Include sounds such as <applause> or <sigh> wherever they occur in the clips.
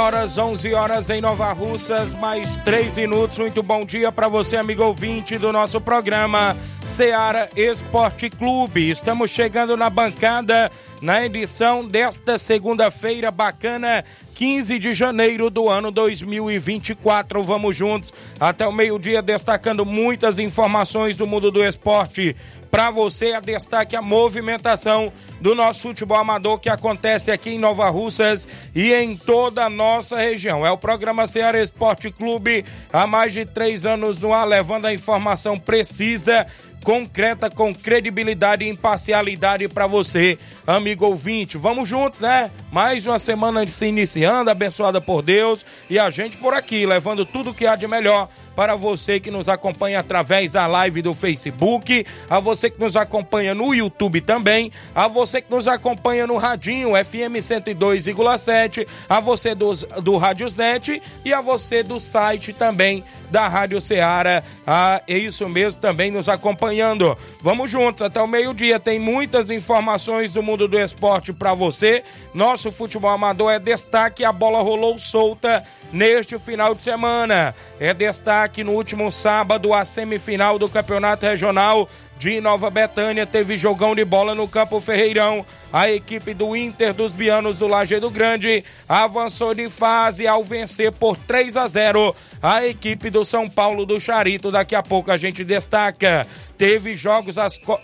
Horas, 11 horas em Nova Russas, mais 3 minutos. Muito bom dia para você, amigo ouvinte do nosso programa Seara Esporte Clube. Estamos chegando na bancada na edição desta segunda-feira bacana 15 de janeiro do ano 2024. Vamos juntos até o meio-dia, destacando muitas informações do mundo do esporte. Para você, a destaque a movimentação do nosso futebol amador que acontece aqui em Nova Russas e em toda a nossa região. É o programa Ceará Esporte Clube, há mais de três anos no ar, levando a informação precisa concreta, com credibilidade e imparcialidade para você, amigo ouvinte. Vamos juntos, né? Mais uma semana se iniciando, abençoada por Deus e a gente por aqui, levando tudo que há de melhor para você que nos acompanha através da live do Facebook, a você que nos acompanha no YouTube também, a você que nos acompanha no Radinho FM 102,7, a você do, do Radiosnet e a você do site também da Rádio Ceará. Ah, é isso mesmo, também nos acompanhando. Vamos juntos até o meio-dia. Tem muitas informações do mundo do esporte para você. Nosso futebol amador é destaque. A bola rolou solta neste final de semana. É destaque no último sábado a semifinal do Campeonato Regional de Nova Betânia teve jogão de bola no Campo Ferreirão. A equipe do Inter dos Bianos do Lajeado Grande avançou de fase ao vencer por 3 a 0 a equipe do São Paulo do Charito. Daqui a pouco a gente destaca. Teve jogos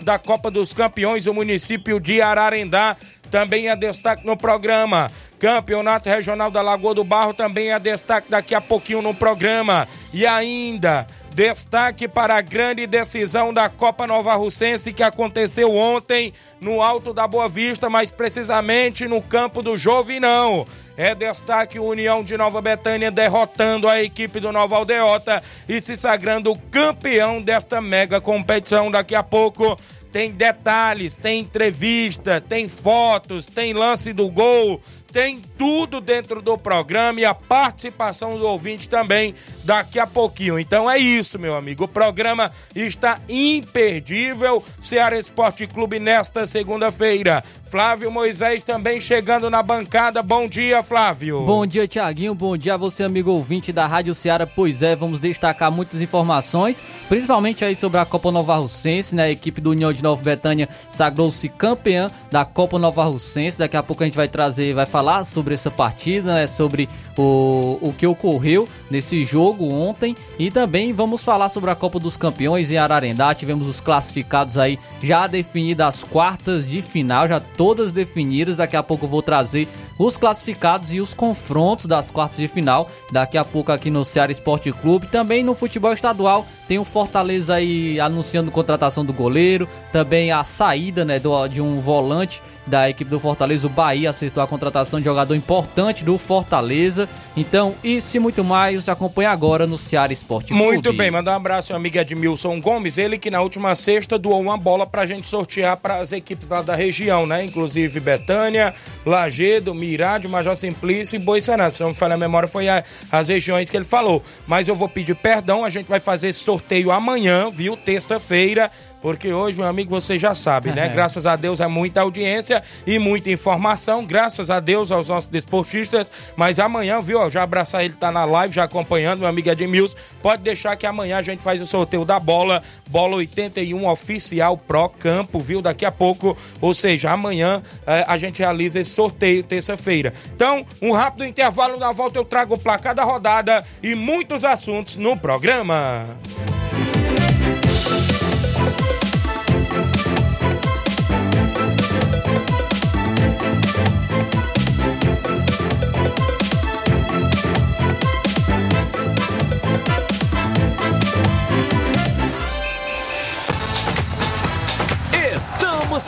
da Copa dos Campeões do município de Ararendá. Também é destaque no programa. Campeonato Regional da Lagoa do Barro também é destaque daqui a pouquinho no programa. E ainda Destaque para a grande decisão da Copa Nova Russense que aconteceu ontem no Alto da Boa Vista, mais precisamente no campo do Jovinão. É destaque União de Nova Betânia derrotando a equipe do Nova Aldeota e se sagrando campeão desta mega competição. Daqui a pouco tem detalhes, tem entrevista, tem fotos, tem lance do gol, tem tudo dentro do programa e a participação do ouvinte também daqui a pouquinho. Então é isso, meu amigo. O programa está imperdível. Ceará Esporte Clube nesta segunda-feira. Flávio Moisés também chegando na bancada. Bom dia, Flávio. Bom dia, Tiaguinho. Bom dia a você, amigo ouvinte da Rádio Ceará. Pois é, vamos destacar muitas informações, principalmente aí sobre a Copa Nova Russense, né? A equipe do União de Nova Betânia sagrou-se campeã da Copa Nova Russense. Daqui a pouco a gente vai trazer, vai falar sobre essa partida, né? Sobre o, o que ocorreu nesse jogo ontem e também vamos falar sobre a Copa dos Campeões em Ararendá. Tivemos os classificados aí já definidas as quartas de final, já todas definidas. Daqui a pouco eu vou trazer os classificados e os confrontos das quartas de final. Daqui a pouco aqui no Ceará Esporte Clube. Também no futebol estadual tem o Fortaleza aí anunciando contratação do goleiro, também a saída né, do, de um volante da equipe do Fortaleza, o Bahia acertou a contratação de jogador importante do Fortaleza. Então, isso e muito mais, acompanha agora no Ceará Esporte Clube. Muito bem, mandar um abraço ao amigo Edmilson Gomes, ele que na última sexta doou uma bola pra gente sortear para as equipes lá da região, né? Inclusive Betânia, Lagedo, Mirade, Major Simplício e Boiçará. Se não me falha a memória, foi a, as regiões que ele falou. Mas eu vou pedir perdão, a gente vai fazer esse sorteio amanhã, viu? Terça-feira porque hoje, meu amigo, você já sabe, né? <laughs> Graças a Deus é muita audiência e muita informação, graças a Deus aos nossos desportistas. Mas amanhã, viu, já abraçar ele, tá na live, já acompanhando, meu amigo Edmilson. Pode deixar que amanhã a gente faz o sorteio da bola, bola 81 oficial Pro Campo, viu? Daqui a pouco, ou seja, amanhã eh, a gente realiza esse sorteio, terça-feira. Então, um rápido intervalo, na volta eu trago o placar da rodada e muitos assuntos no programa.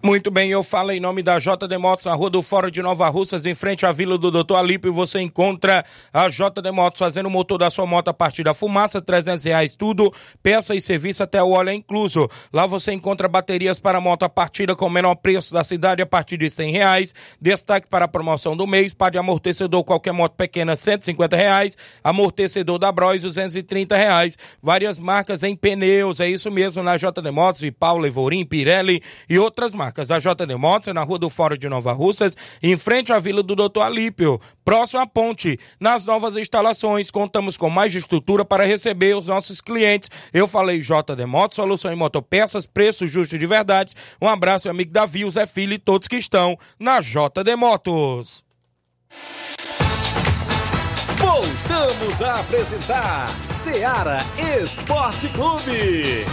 Muito bem, eu falo em nome da JD Motos, na Rua do Fórum de Nova Russas, em frente à Vila do Doutor Alípio. Você encontra a JD Motos fazendo o motor da sua moto a partir da fumaça, 300 reais tudo, peça e serviço até o óleo é incluso. Lá você encontra baterias para moto a partida com o menor preço da cidade a partir de 100 reais. Destaque para a promoção do mês, par de amortecedor qualquer moto pequena, 150 reais. Amortecedor da Bros, 230 reais. Várias marcas em pneus, é isso mesmo, na JD Motos, e Paulo, Evorim, Pirelli e outras marcas. A JD Motos é na Rua do Fórum de Nova Russas, em frente à Vila do Doutor Alípio, próximo à ponte. Nas novas instalações, contamos com mais estrutura para receber os nossos clientes. Eu falei JD Motos, solução em motopeças, preço justo de verdade. Um abraço, amigo Davi, o Zé Filho e todos que estão na JD Motos. Voltamos a apresentar Seara Esporte Clube.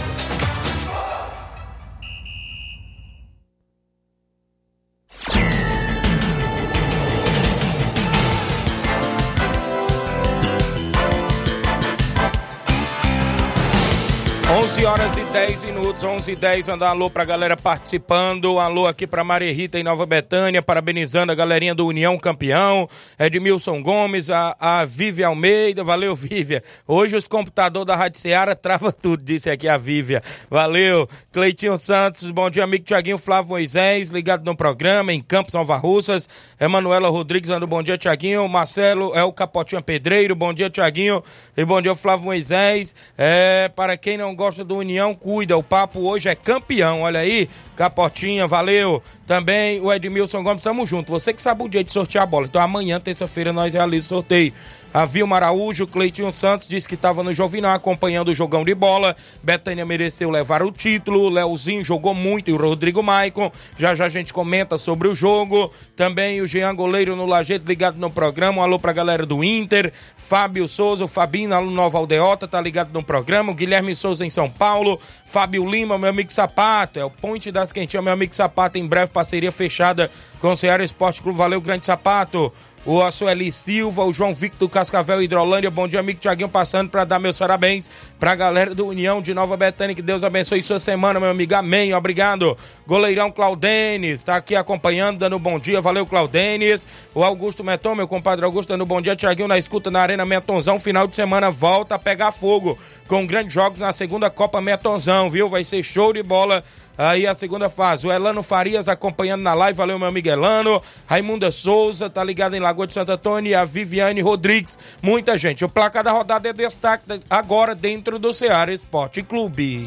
11 horas e 10 minutos, 11 e 10, mandar um alô pra galera participando, alô aqui pra Maria Rita em Nova Betânia, parabenizando a galerinha do União Campeão, Edmilson Gomes, a, a Vívia Almeida, valeu Vívia, hoje os computadores da Rádio Seara trava tudo, disse aqui a Vívia, valeu, Cleitinho Santos, bom dia amigo Tiaguinho. Flávio Moisés, ligado no programa, em Campos Nova Russas, Emanuela Rodrigues, dando bom dia Tiaguinho, Marcelo é o Capotinho Pedreiro, bom dia Tiaguinho, e bom dia Flávio Moisés, é, para quem não gosta do União, cuida. O papo hoje é campeão. Olha aí, Capotinha, valeu. Também o Edmilson Gomes, tamo junto. Você que sabe o dia de sortear a bola. Então amanhã, terça-feira, nós realizamos o sorteio. A Vilma Araújo, Cleitinho Santos disse que estava no Jovinal acompanhando o jogão de bola. Betânia mereceu levar o título. Leozinho jogou muito e o Rodrigo Maicon. Já já a gente comenta sobre o jogo. Também o Jean Goleiro no Lajeito ligado no programa. Um alô pra galera do Inter. Fábio Souza, o Fabinho lá no Nova Aldeota, tá ligado no programa. O Guilherme Souza em São Paulo. Fábio Lima, meu amigo Sapato. É o Ponte das Quentinhas, meu amigo Sapato. Em breve, parceria fechada com o Ceará Esporte Clube. Valeu, grande Sapato. O Açueli Silva, o João Victor Cascavel Hidrolândia. Bom dia, amigo Tiaguinho, passando para dar meus parabéns para a galera do União de Nova Betânia. Que Deus abençoe sua semana, meu amigo. Amém. Obrigado. Goleirão Claudenes, está aqui acompanhando, dando bom dia. Valeu, Claudenes. O Augusto Meton, meu compadre Augusto, dando bom dia. Tiaguinho na escuta na Arena Metonzão. Final de semana volta a pegar fogo com grandes jogos na segunda Copa Metonzão, viu? Vai ser show de bola Aí a segunda fase, o Elano Farias acompanhando na live, valeu meu amigo Elano. Raimunda Souza, tá ligado em Lagoa de Santo Antônio e a Viviane Rodrigues. Muita gente. O placar da rodada é destaque agora dentro do Ceará Esporte Clube.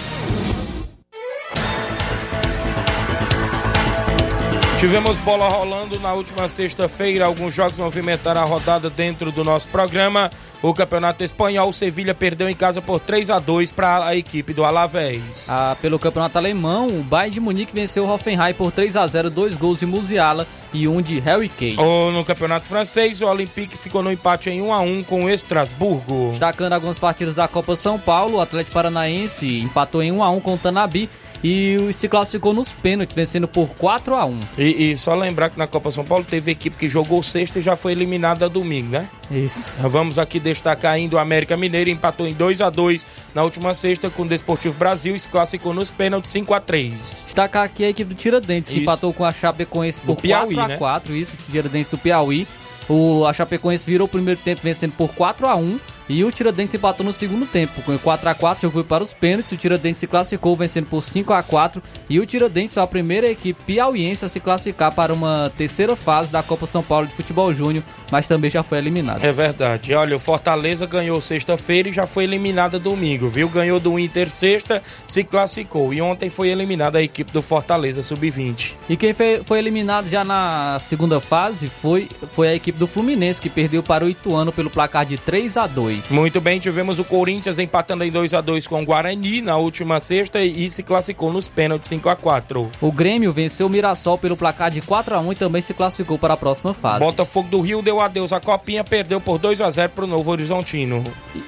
Tivemos bola rolando na última sexta-feira. Alguns jogos movimentaram a rodada dentro do nosso programa. O Campeonato Espanhol, o Sevilha perdeu em casa por 3 a 2 para a equipe do Alavés. Ah, pelo Campeonato Alemão, o Bayern de Munique venceu o Hoffenheim por 3 a 0 dois gols de Musiala e um de Harry Kane. Ou no Campeonato Francês, o Olympique ficou no empate em 1 a 1 com o Estrasburgo. Destacando algumas partidas da Copa São Paulo, o Atlético Paranaense empatou em 1 a 1 com o Tanabi e se classificou nos pênaltis, vencendo por 4 a 1 e, e, só lembrar que na Copa São Paulo teve equipe que jogou sexta e já foi eliminada domingo, né? Isso. Vamos aqui destacar ainda o América Mineiro, empatou em 2 a 2 na última sexta com o Desportivo Brasil e se classificou nos pênaltis 5 a 3 Destacar aqui a equipe do Tiradentes, que isso. empatou com a Chapecoense por Piauí, 4 a 4 né? isso, Tiradentes do Piauí. O, a Chapecoense virou o primeiro tempo vencendo por 4 a 1 e o Tiradentes empatou no segundo tempo, com 4 a 4 jogo foi para os pênaltis. O Tiradentes se classificou vencendo por 5 a 4 e o Tiradentes foi a primeira equipe piauiense a se classificar para uma terceira fase da Copa São Paulo de Futebol Júnior, mas também já foi eliminado. É verdade. Olha, o Fortaleza ganhou sexta-feira e já foi eliminada domingo, viu? Ganhou do Inter sexta, se classificou e ontem foi eliminada a equipe do Fortaleza sub-20. E quem foi, foi eliminado já na segunda fase foi, foi a equipe do Fluminense que perdeu para o Ituano pelo placar de 3 a 2. Muito bem, tivemos o Corinthians empatando em 2 a 2 com o Guarani na última sexta e se classificou nos pênaltis 5 a 4. O Grêmio venceu o Mirassol pelo placar de 4 a 1 e também se classificou para a próxima fase. Botafogo do Rio deu adeus à Copinha, perdeu por 2 a 0 para o Novo Horizontino.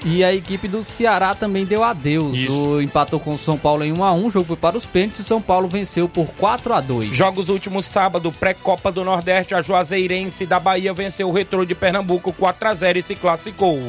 E a equipe do Ceará também deu adeus. Isso. O empatou com o São Paulo em 1 a 1, o jogo foi para os pênaltis e São Paulo venceu por 4 a 2. Jogos últimos sábado, pré-Copa do Nordeste, a Juazeirense da Bahia venceu o Retrô de Pernambuco 4 a 0 e se classificou.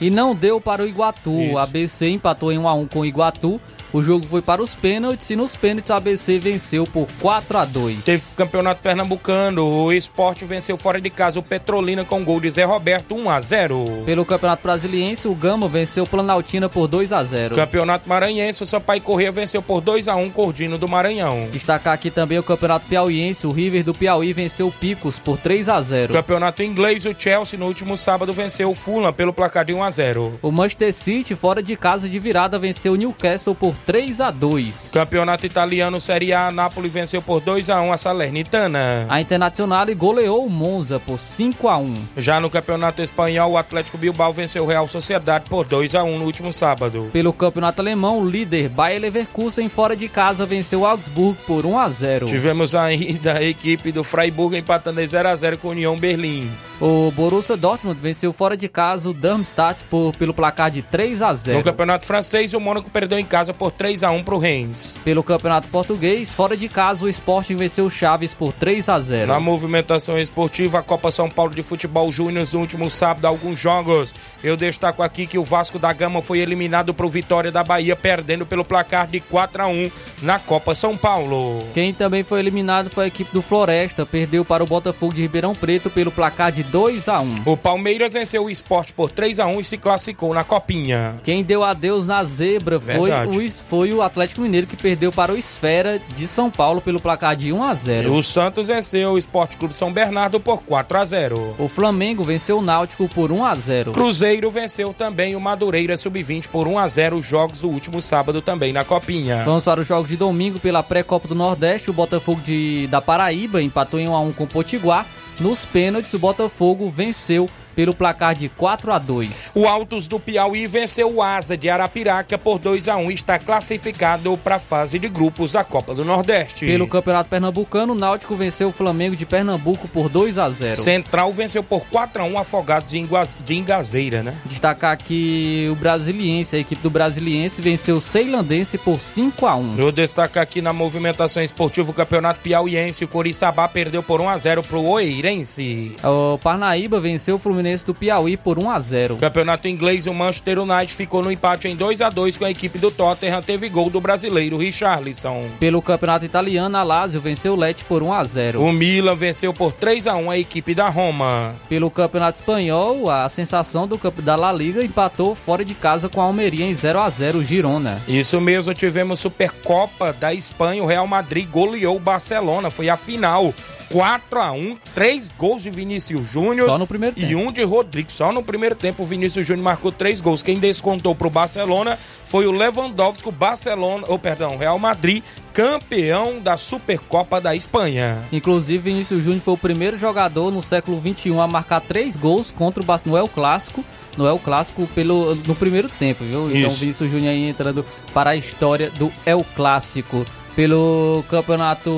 E não deu para o Iguatu. Isso. A ABC empatou em 1 a 1 com o Iguatu. O jogo foi para os pênaltis e nos pênaltis o ABC venceu por 4 a 2 Teve campeonato pernambucano, o esporte venceu fora de casa o Petrolina com gol de Zé Roberto 1 a 0 Pelo campeonato brasiliense, o Gama venceu o Planaltina por 2 a 0 Campeonato maranhense, o Sampaio Corrêa venceu por 2 a 1 Cordino do Maranhão. Destacar aqui também o campeonato piauiense, o River do Piauí venceu o Picos por 3 a 0 Campeonato inglês, o Chelsea no último sábado venceu o Fulham pelo placar de 1 a 0 O Manchester City, fora de casa de virada, venceu o Newcastle por 3 a 2 Campeonato italiano Série A, Napoli venceu por 2 a 1 a Salernitana. A Internacional goleou o Monza por 5 a 1 Já no Campeonato Espanhol, o Atlético Bilbao venceu o Real Sociedade por 2 a 1 no último sábado. Pelo Campeonato Alemão, o líder Bayer Leverkusen fora de casa venceu o Augsburg por 1 a 0 Tivemos ainda a equipe do Freiburg empatando em 0 a 0 com o União Berlim. O Borussia Dortmund venceu fora de casa o Darmstadt por, pelo placar de 3 a 0 No Campeonato Francês, o Mônaco perdeu em casa por 3 a 1 para o Reims. Pelo Campeonato Português, fora de casa, o Sporting venceu o Chaves por 3 a 0 Na movimentação esportiva, a Copa São Paulo de Futebol Júnior no último sábado, alguns jogos. Eu destaco aqui que o Vasco da Gama foi eliminado para o Vitória da Bahia, perdendo pelo placar de 4 a 1 na Copa São Paulo. Quem também foi eliminado foi a equipe do Floresta, perdeu para o Botafogo de Ribeirão Preto pelo placar de 2 a 1 O Palmeiras venceu o esporte por 3 a 1 e se classificou na Copinha. Quem deu adeus na zebra foi o, foi o Atlético Mineiro que perdeu para o Esfera de São Paulo pelo placar de 1 a 0. O Santos venceu o Esporte Clube São Bernardo por 4 a 0. O Flamengo venceu o Náutico por 1 a 0. Cruzeiro venceu também o Madureira Sub-20 por 1 a 0 os jogos do último sábado também na Copinha. Vamos para os jogos de domingo pela pré-copa do Nordeste. O Botafogo de, da Paraíba empatou em 1 a 1 com o Potiguar. Nos pênaltis, o Botafogo venceu pelo placar de 4 a 2. O Altos do Piauí venceu o Asa de Arapiraca por 2 a 1 e está classificado para a fase de grupos da Copa do Nordeste. Pelo Campeonato Pernambucano, o Náutico venceu o Flamengo de Pernambuco por 2 a 0. Central venceu por 4 a 1 Afogados de, Ingazeira, né? Destacar aqui o Brasiliense, a equipe do Brasiliense venceu o Ceilandense por 5 a 1. Eu destaco aqui na movimentação esportiva o Campeonato Piauiense, o Coriçaba perdeu por 1 a 0 para o Oeirense. O Parnaíba venceu o Fluminense Fluminense do Piauí por 1 a 0. Campeonato inglês, o Manchester United ficou no empate em 2 a 2 com a equipe do Tottenham, teve gol do brasileiro Richarlison. Pelo Campeonato Italiano, a Lazio venceu o Lecce por 1 a 0. O Milan venceu por 3 a 1 a equipe da Roma. Pelo Campeonato Espanhol, a sensação do da La Liga empatou fora de casa com a Almeria em 0 a 0 Girona. Isso mesmo, tivemos Supercopa da Espanha, o Real Madrid goleou o Barcelona, foi a final. 4 a 1 três gols de Vinícius Júnior. Só no primeiro tempo. E um de Rodrigo. Só no primeiro tempo o Vinícius Júnior marcou três gols. Quem descontou pro Barcelona foi o Lewandowski, o Barcelona, ou oh, perdão, Real Madrid, campeão da Supercopa da Espanha. Inclusive, Vinícius Júnior foi o primeiro jogador no século XXI a marcar três gols contra o Barcelona El Clássico no El Clássico pelo, no primeiro tempo, viu? Então, Isso. Vinícius Júnior aí entrando para a história do El Clássico. Pelo campeonato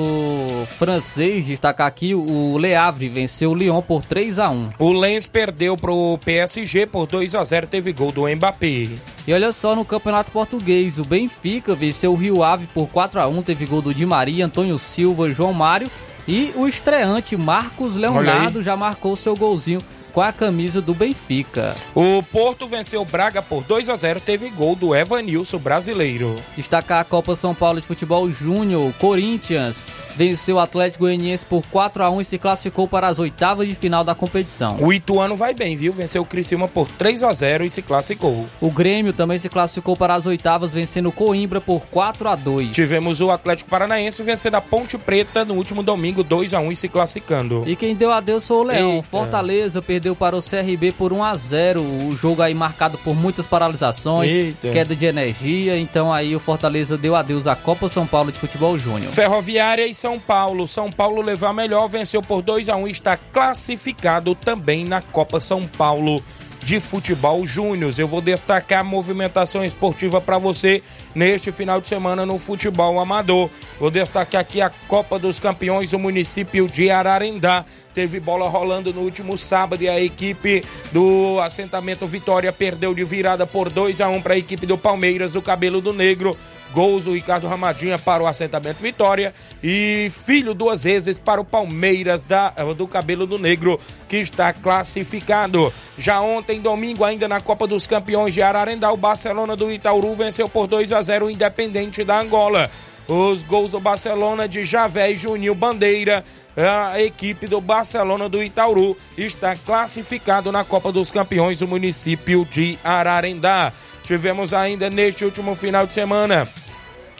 francês, destacar aqui, o Le Havre venceu o Lyon por 3 a 1 O Lens perdeu pro PSG por 2 a 0 teve gol do Mbappé. E olha só, no campeonato português, o Benfica venceu o Rio Ave por 4 a 1 teve gol do Di Maria, Antônio Silva, João Mário. E o estreante Marcos Leonardo já marcou seu golzinho com a camisa do Benfica. O Porto venceu Braga por 2 a 0, teve gol do Evanilson brasileiro. Destacar a Copa São Paulo de Futebol Júnior, Corinthians venceu o Atlético Goianiense por 4 a 1 e se classificou para as oitavas de final da competição. O Ituano vai bem, viu? Venceu o Criciúma por 3 a 0 e se classificou. O Grêmio também se classificou para as oitavas vencendo o Coimbra por 4 a 2. Tivemos o Atlético Paranaense vencendo a Ponte Preta no último domingo 2 a 1 e se classificando. E quem deu adeus foi o Leão. Eita. Fortaleza perdeu perdeu para o CRB por 1 a 0 O jogo aí marcado por muitas paralisações, Eita. queda de energia. Então aí o Fortaleza deu adeus à Copa São Paulo de Futebol Júnior. Ferroviária e São Paulo. São Paulo levou a melhor, venceu por 2 a 1 e está classificado também na Copa São Paulo de futebol júnior. Eu vou destacar a movimentação esportiva para você neste final de semana no futebol amador. Vou destacar aqui a Copa dos Campeões do município de Ararendá. Teve bola rolando no último sábado e a equipe do assentamento Vitória perdeu de virada por 2 a 1 para a equipe do Palmeiras, o Cabelo do Negro. Gols do Ricardo Ramadinha para o assentamento Vitória e filho duas vezes para o Palmeiras da, do Cabelo do Negro, que está classificado. Já ontem, domingo, ainda na Copa dos Campeões de Ararendá, o Barcelona do Itauru venceu por 2 a 0 o Independente da Angola. Os gols do Barcelona de Javé e Juninho Bandeira a equipe do Barcelona do Itauru está classificado na Copa dos Campeões do município de Ararendá. Tivemos ainda neste último final de semana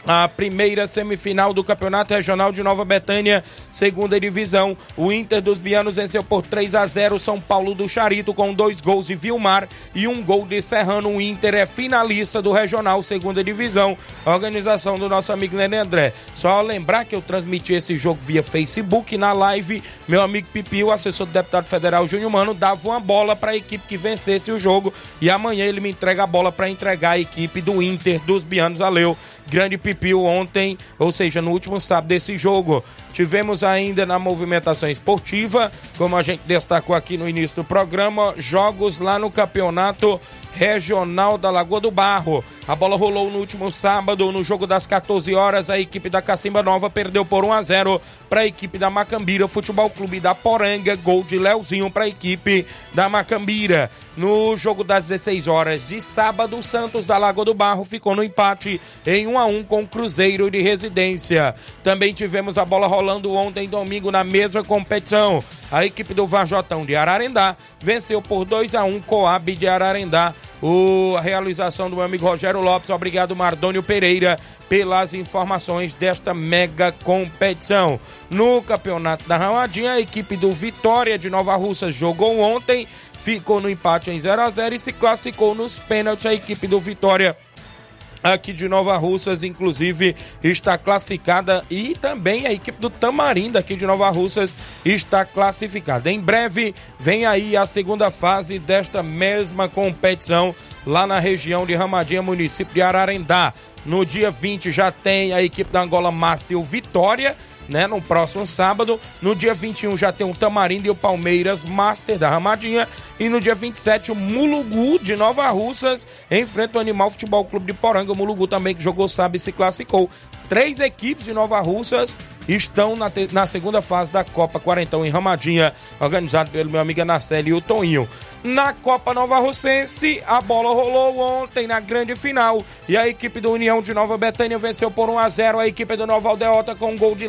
a primeira semifinal do Campeonato Regional de Nova Betânia, segunda divisão. O Inter dos Bianos venceu por 3 a 0 São Paulo do Charito com dois gols de Vilmar e um gol de Serrano. O Inter é finalista do Regional, segunda divisão. Organização do nosso amigo Nenê André. Só lembrar que eu transmiti esse jogo via Facebook na live. Meu amigo Pipi, o assessor do deputado federal Júnior Mano, dava uma bola para a equipe que vencesse o jogo e amanhã ele me entrega a bola para entregar a equipe do Inter dos Bianos. Valeu, grande Pipi Pipiu ontem, ou seja, no último sábado desse jogo. Tivemos ainda na movimentação esportiva, como a gente destacou aqui no início do programa, jogos lá no campeonato regional da Lagoa do Barro. A bola rolou no último sábado, no jogo das 14 horas. A equipe da Cacimba Nova perdeu por 1 a 0 para a equipe da Macambira Futebol Clube da Poranga. Gol de Leozinho para a equipe da Macambira. No jogo das 16 horas de sábado, o Santos da Lagoa do Barro ficou no empate em 1 a 1 com o Cruzeiro de Residência. Também tivemos a bola rolando ontem, domingo, na mesma competição. A equipe do Varjotão de Ararendá venceu por 2 a 1 Coab de Ararendá. O, a realização do meu amigo Rogério Lopes. Obrigado, Mardônio Pereira, pelas informações desta mega competição. No campeonato da Ramadinha, a equipe do Vitória de Nova Russa jogou ontem, ficou no empate em 0 a 0 e se classificou nos pênaltis. A equipe do Vitória aqui de Nova Russas, inclusive está classificada e também a equipe do Tamarindo aqui de Nova Russas está classificada. Em breve vem aí a segunda fase desta mesma competição lá na região de Ramadinha, município de Ararendá. No dia 20 já tem a equipe da Angola Master o Vitória né, no próximo sábado. No dia 21 já tem o Tamarindo e o Palmeiras Master da Ramadinha. E no dia 27 o Mulugu de Nova Russas enfrenta o Animal Futebol Clube de Poranga. O Mulugu também que jogou, sabe, se classificou. Três equipes de Nova Russas estão na, na segunda fase da Copa Quarentão em Ramadinha, organizado pelo meu amigo Anaceli e o Toninho. Na Copa Nova Russense, a bola rolou ontem na grande final e a equipe do União de Nova Betânia venceu por 1 a 0 a equipe do Nova Aldeota com um gol de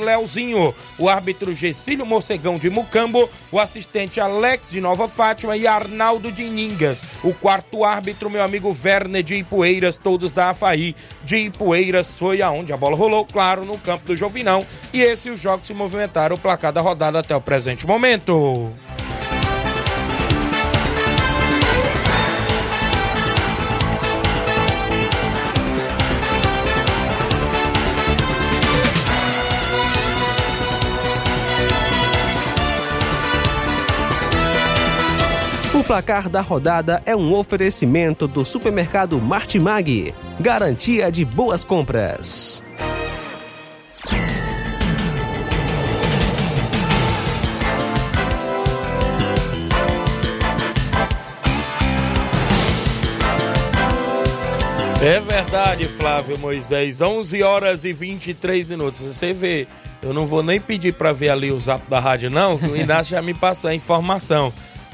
O árbitro Gessílio Morcegão de Mucambo, o assistente Alex de Nova Fátima e Arnaldo de Ningas. O quarto árbitro, meu amigo Werner de Ipueiras, todos da Afaí de Ipueiras, foi aonde a bola rolou, claro, no campo do Jovinão. E esse os jogos se movimentaram, o placar da rodada até o presente momento. Placar da rodada é um oferecimento do supermercado Martimag, garantia de boas compras. É verdade, Flávio Moisés. 11 horas e 23 minutos. Você vê, eu não vou nem pedir para ver ali o zap da rádio, não, que o <laughs> Inácio já me passou a informação.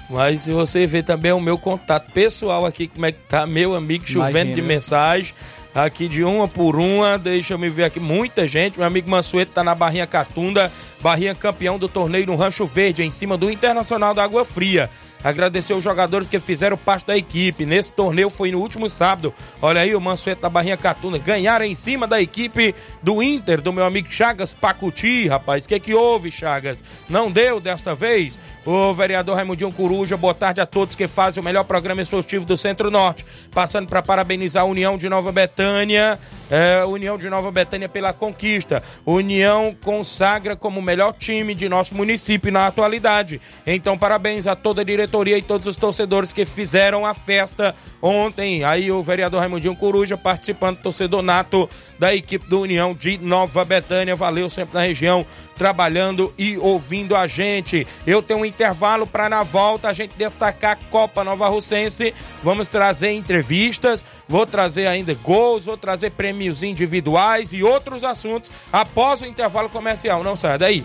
Mas se você ver também o meu contato pessoal aqui, como é que tá, meu amigo, chovendo Imagina. de mensagem. Aqui de uma por uma, deixa eu me ver aqui, muita gente. Meu amigo Mansueto tá na Barrinha Catunda, Barrinha campeão do torneio no Rancho Verde, em cima do Internacional da Água Fria. Agradecer os jogadores que fizeram parte da equipe. Nesse torneio foi no último sábado. Olha aí o Mansueto da Barrinha Catunda. Ganharam em cima da equipe do Inter, do meu amigo Chagas Pacuti, rapaz. O que, que houve, Chagas? Não deu desta vez? O vereador Raimundinho Coruja, boa tarde a todos que fazem o melhor programa esportivo do Centro-Norte. Passando para parabenizar a União de Nova Betânia. É, União de Nova Betânia pela conquista. União consagra como o melhor time de nosso município na atualidade. Então, parabéns a toda a diretoria e todos os torcedores que fizeram a festa ontem. Aí o vereador Raimundinho Coruja participando, torcedor nato da equipe do União de Nova Betânia. Valeu sempre na região, trabalhando e ouvindo a gente. Eu tenho um intervalo para na volta a gente destacar a Copa Nova Russense. Vamos trazer entrevistas, vou trazer ainda gols, vou trazer prêmios individuais e outros assuntos após o intervalo comercial. Não saia daí.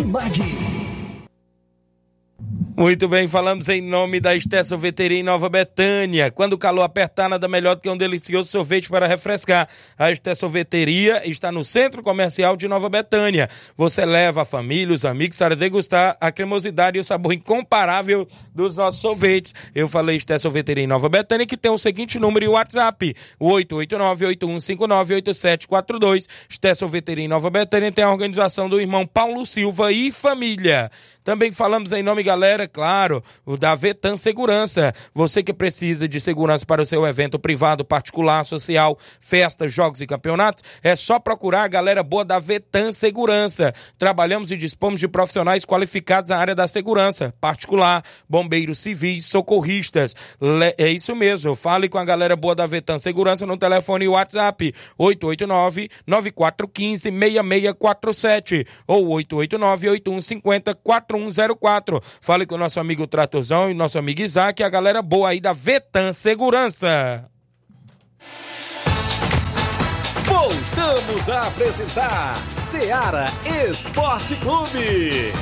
Martimag. Muito bem, falamos em nome da Esté Sorveteria em Nova Betânia. Quando o calor apertar, nada melhor do que um delicioso sorvete para refrescar. A Esté Sorveteria está no Centro Comercial de Nova Betânia. Você leva a família, os amigos para degustar a cremosidade e o sabor incomparável dos nossos sorvetes. Eu falei Esté Sorveteria em Nova Betânia, que tem o seguinte número e WhatsApp: 889-8159-8742. Esté Sorveteria em Nova Betânia tem a organização do irmão Paulo Silva e família. Também falamos em nome, galera, claro, da Vetan Segurança. Você que precisa de segurança para o seu evento privado, particular, social, festas, jogos e campeonatos, é só procurar a galera boa da Vetan Segurança. Trabalhamos e dispomos de profissionais qualificados na área da segurança, particular, bombeiros civis, socorristas. Le- É isso mesmo, fale com a galera boa da Vetan Segurança no telefone WhatsApp 889-9415-6647 ou 889-8150-4104. Fale com o nosso amigo Tratorzão e nosso amigo Isaac, a galera boa aí da Vetan Segurança. Voltamos a apresentar Seara Esporte Clube.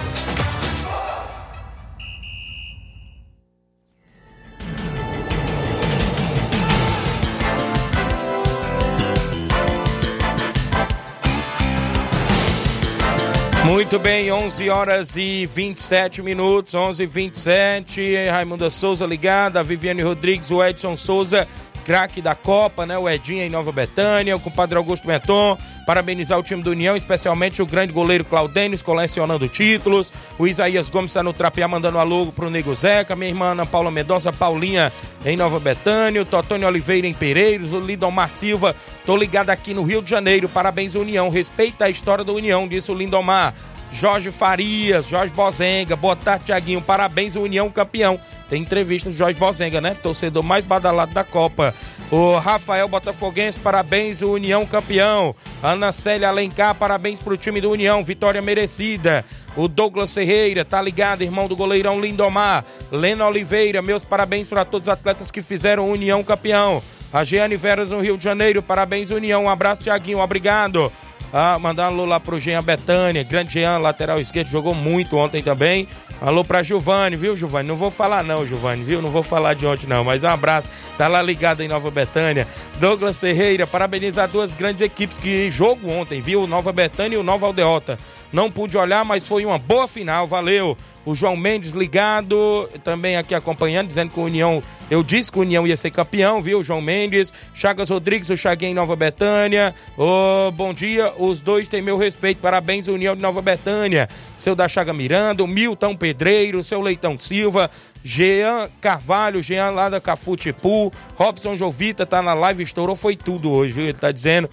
Muito bem, 11 horas e 27 minutos, 11 e 27 Raimunda Souza ligada, Viviane Rodrigues, o Edson Souza, craque da Copa, né? O Edinho em Nova Betânia, o compadre Augusto Meton, parabenizar o time do União, especialmente o grande goleiro Claudênis, colecionando títulos. O Isaías Gomes está no Trapear mandando alô pro Nego Zeca, minha irmã Ana Paula Mendonça, Paulinha em Nova Betânia, o Totônio Oliveira em Pereiros, o Lidomar Silva, tô ligado aqui no Rio de Janeiro, parabéns União, respeita a história da União, disse o Lindomar. Jorge Farias, Jorge Bozenga, boa tarde, Tiaguinho, parabéns, União campeão. Tem entrevista do Jorge Bozenga, né? Torcedor mais badalado da Copa. O Rafael Botafoguense, parabéns, União campeão. Ana Célia Alencar, parabéns pro time do União, vitória merecida. O Douglas Ferreira, tá ligado, irmão do goleirão Lindomar. Lena Oliveira, meus parabéns para todos os atletas que fizeram União campeão. A Jeane Veras no Rio de Janeiro, parabéns, União. Um abraço, Tiaguinho, obrigado. Ah, mandar alô lá pro Jean Betânia, grande Jean, lateral esquerdo, jogou muito ontem também. Alô pra Giovanni, viu, Giovanni? Não vou falar não, Giovanni, viu? Não vou falar de ontem não, mas um abraço. Tá lá ligado em Nova Betânia. Douglas Ferreira, parabenizar duas grandes equipes que jogo ontem, viu? O Nova Betânia e o Nova Aldeota. Não pude olhar, mas foi uma boa final, valeu. O João Mendes ligado, também aqui acompanhando, dizendo que o União, eu disse que o União ia ser campeão, viu? João Mendes, Chagas Rodrigues, o Chaguinho em Nova Betânia. Ô, bom dia, os dois têm meu respeito, parabéns, União de Nova Betânia. Seu da Chaga Miranda, o Milton Pedreiro, seu Leitão Silva, Jean Carvalho, Jean lá da Cafutipu, Robson Jovita tá na live, estourou, foi tudo hoje, viu? Ele tá dizendo.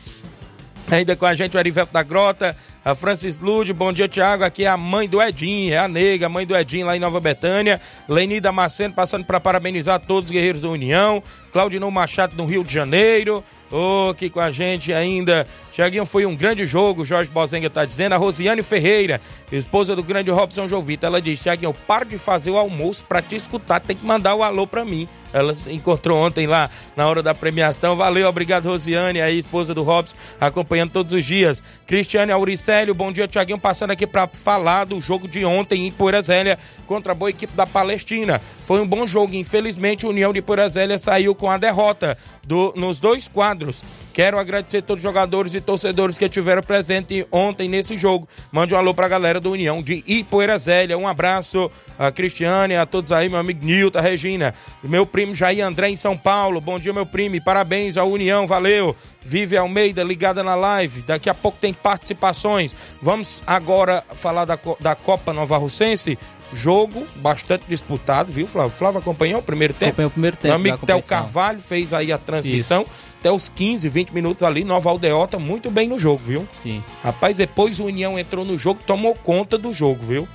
Ainda com a gente o Erivelto da Grota, a Francis Lude, bom dia, Tiago. Aqui é a mãe do Edinho, é a nega, mãe do Edinho lá em Nova Betânia. Lenida Maceno passando para parabenizar todos os guerreiros da União. Claudinão Machado no Rio de Janeiro. Ô, aqui com a gente ainda. Tiaguinho, foi um grande jogo, Jorge Bozenga tá dizendo. A Rosiane Ferreira, esposa do grande Robson Jovita, ela diz: Tiaguinho, para de fazer o almoço para te escutar, tem que mandar o alô para mim. Ela se encontrou ontem lá na hora da premiação. Valeu, obrigado, Rosiane, aí, esposa do Robson, acompanhando todos os dias. Cristiane Auricélio, bom dia, Tiaguinho, passando aqui para falar do jogo de ontem em Poeira Zélia contra a boa equipe da Palestina. Foi um bom jogo, infelizmente, a União de Poeira Zélia saiu com a derrota do, nos dois quadros. Quero agradecer a todos os jogadores e torcedores que tiveram presente ontem nesse jogo. Mande um alô pra galera do União de Ipoeira Zélia. Um abraço a Cristiane, a todos aí, meu amigo Nilton, Regina, meu primo Jair André em São Paulo. Bom dia, meu primo. Parabéns à União, valeu. Vive Almeida ligada na live. Daqui a pouco tem participações. Vamos agora falar da, da Copa Nova Russense. Jogo bastante disputado, viu, Flávio? Flávio acompanhou o primeiro tempo? Acompanhou o primeiro tempo Meu amigo Theo. Carvalho fez aí a transmissão. Até os 15, 20 minutos ali, Nova Aldeota muito bem no jogo, viu? Sim. Rapaz, depois o União entrou no jogo, tomou conta do jogo, viu?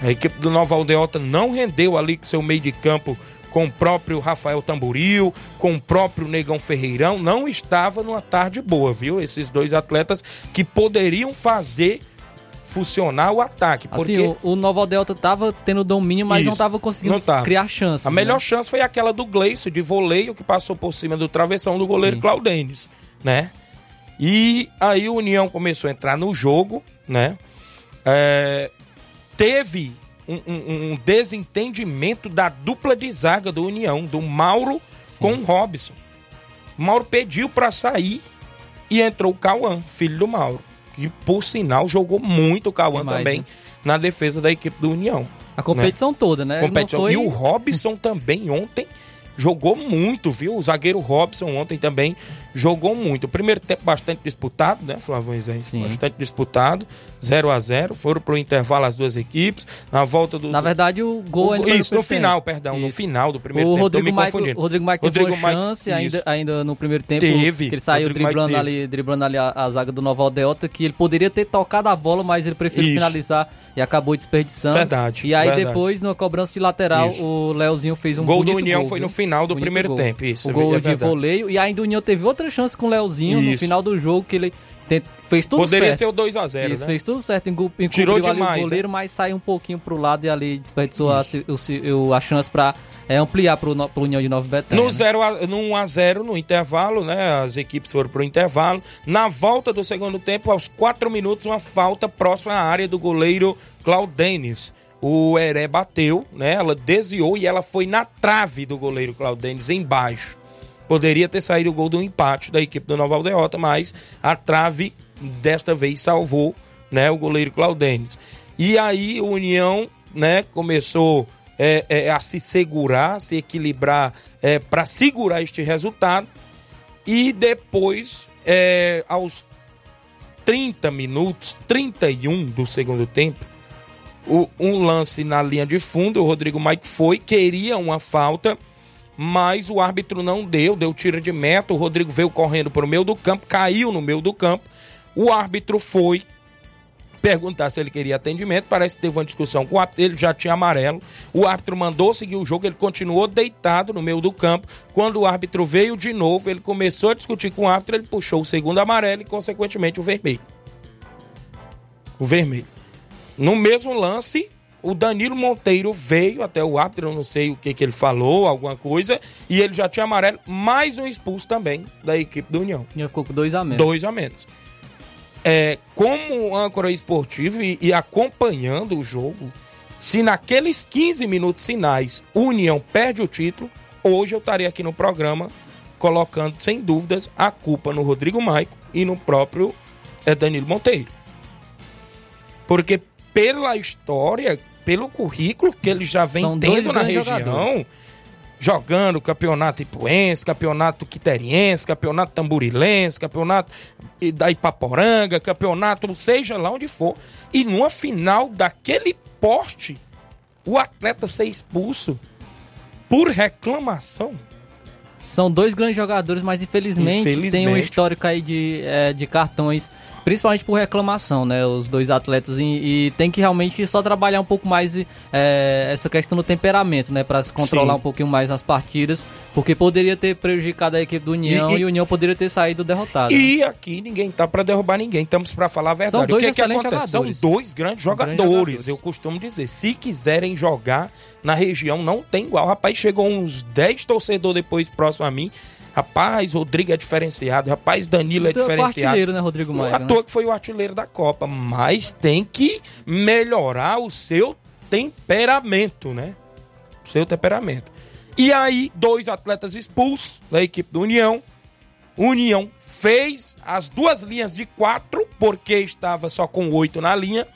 A equipe do Nova Aldeota não rendeu ali com seu meio de campo com o próprio Rafael Tamboril, com o próprio Negão Ferreirão, não estava numa tarde boa, viu? Esses dois atletas que poderiam fazer funcionar o ataque, porque Assim, o, o Nova Delta tava tendo domínio, mas não Isso, tava conseguindo não tava. criar chances. A melhor né? chance foi aquela do Gleison de voleio que passou por cima do travessão do goleiro Sim. Claudênis, né? E aí o União começou a entrar no jogo, né? É, teve um, um- um desentendimento da dupla de zaga do União, do Mauro com o Robson. O Mauro pediu pra sair e entrou o Cauã, filho do Mauro. Que, por sinal, jogou muito o Cauã Demais, também né? na defesa da equipe do União. A competição toda, né? Competição. foi- E o Robson também ontem jogou muito, viu? O zagueiro Robson ontem também jogou muito. O primeiro tempo bastante disputado, né, Isés? Sim. Bastante disputado, 0 a 0 Foram pro intervalo as duas equipes. Na volta do. Na verdade, o gol o- ainda Isso, no final, perdão, no Isso. final do primeiro o tempo. Rodrigo Maico, confundindo. o Rodrigo teve Rodrigo uma Maico, chance ainda, ainda no primeiro tempo. Teve. Que ele saiu Rodrigo driblando teve. ali, driblando ali a, a zaga do Nova Aldeota, que ele poderia ter tocado a bola, mas ele preferiu Isso. finalizar e acabou desperdiçando. Verdade, E aí verdade. depois, na cobrança de lateral, Isso. o Leozinho fez um Gol do bonito União gol, foi viu? no final do Bonito primeiro gol. tempo, isso, O gol é de voleio. E ainda o União teve outra chance com o Leozinho no Isso. final do jogo, que ele fez tudo Poderia certo. ser o 2 a 0 Isso, né? fez tudo certo, encobriu Tirou demais, o goleiro, mas saiu um pouquinho pro lado e ali desperdiçou a, o- a chance pra é, ampliar pro, no- pro União de Nova Betânia. No, né? 0 a, no 1 a 0 no intervalo, né? As equipes foram pro intervalo. Na volta do segundo tempo, aos 4 minutos, uma falta próxima à área do goleiro Claudenis. O Heré bateu, né? Ela desviou e ela foi na trave do goleiro Claudenis, embaixo. Poderia ter saído o gol do empate da equipe do Nova Aldeota, mas a trave desta vez salvou, né, o goleiro Claudenis. E aí o União, né, começou é, é, a se segurar, se equilibrar para segurar este resultado. E depois, é, aos 30 minutos, 31 do segundo tempo, o- um lance na linha de fundo, o Rodrigo Mike foi, queria uma falta, mas o árbitro não deu, deu tiro de meta, o Rodrigo veio correndo para o meio do campo, caiu no meio do campo, o árbitro foi perguntar se ele queria atendimento, parece que teve uma discussão com o árbitro, ele já tinha amarelo, o árbitro mandou seguir o jogo, ele continuou deitado no meio do campo, quando o árbitro veio de novo, ele começou a discutir com o árbitro, ele puxou o segundo amarelo e consequentemente o vermelho. O vermelho. No mesmo lance, o Danilo Monteiro veio até o árbitro, eu não sei o que, que ele falou, alguma coisa, e ele já tinha amarelo, mais um expulso também da equipe do União. Ficou com dois a menos. Dois a menos. É, como âncora esportivo e, e acompanhando o jogo, se naqueles 15 minutos finais o União perde o título, hoje eu estaria aqui no programa colocando, sem dúvidas, a culpa no Rodrigo Maico e no próprio é, Danilo Monteiro. Porque pela história, pelo currículo que ele já vem São tendo na região, jogadores. jogando campeonato ipuense, campeonato quiteriense, campeonato tamburilense, campeonato da Ipaporanga, campeonato seja lá onde for. E numa final daquele porte, o atleta ser expulso por reclamação. São dois grandes jogadores, mas infelizmente, tem um Infelizmente. histórico aí de, é, de cartões, principalmente por reclamação, né? Os dois atletas. E, e tem que realmente só trabalhar um pouco mais é, essa questão do temperamento, né? Pra se controlar Sim. um pouquinho mais nas partidas, porque poderia ter prejudicado a equipe do União E- e, e- o União poderia ter saído derrotado. E aqui ninguém tá pra derrubar ninguém, estamos pra falar a verdade. São dois o que, que excelentes acontece? jogadores. São dois grandes jogadores. grandes jogadores. Eu costumo dizer, se quiserem jogar na região, não tem igual. Rapaz, chegou uns 10 torcedores depois próximo a mim. Rapaz, Rodrigo é diferenciado. Rapaz, Danilo é Então, foi diferenciado. artilheiro, né, Rodrigo Maia, à né? toa que foi o artilheiro da Copa, mas tem que melhorar o seu temperamento, né? O seu temperamento. E aí, dois atletas expulsos da equipe do União. União fez as duas linhas de quatro, porque estava só com oito na linha.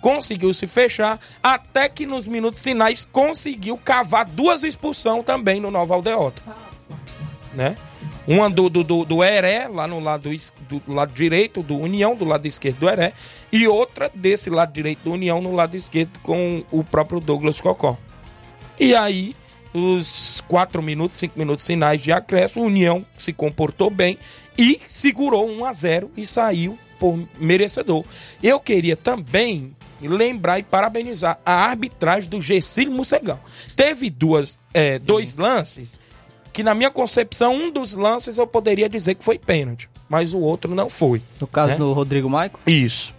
Conseguiu se fechar, até que nos minutos finais conseguiu cavar duas expulsão também no Nova Aldeota. Né? Uma do, do, do, do Heré, lá no lado, do lado direito do União, do lado esquerdo do Heré, e outra desse lado direito do União, no lado esquerdo com o próprio Douglas Cocó. E aí, os 4 minutos, 5 minutos finais de acréscimo, a União se comportou bem e segurou 1 a 0 e saiu por merecedor. Eu queria também lembrar e parabenizar a arbitragem do Gessílio Mussegão. Teve duas, é, dois lances que, na minha concepção, um dos lances eu poderia dizer que foi pênalti, mas o outro não foi. No caso né? do Rodrigo Maico, Isso.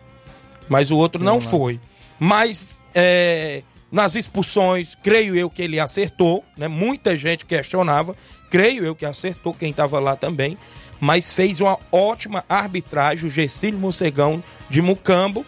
Mas o outro não lance. foi. Mas é, nas expulsões, creio eu que ele acertou, né? Muita gente questionava, creio eu que acertou, quem estava lá também, mas fez uma ótima arbitragem, o Gessílio Mocegão de Mucambo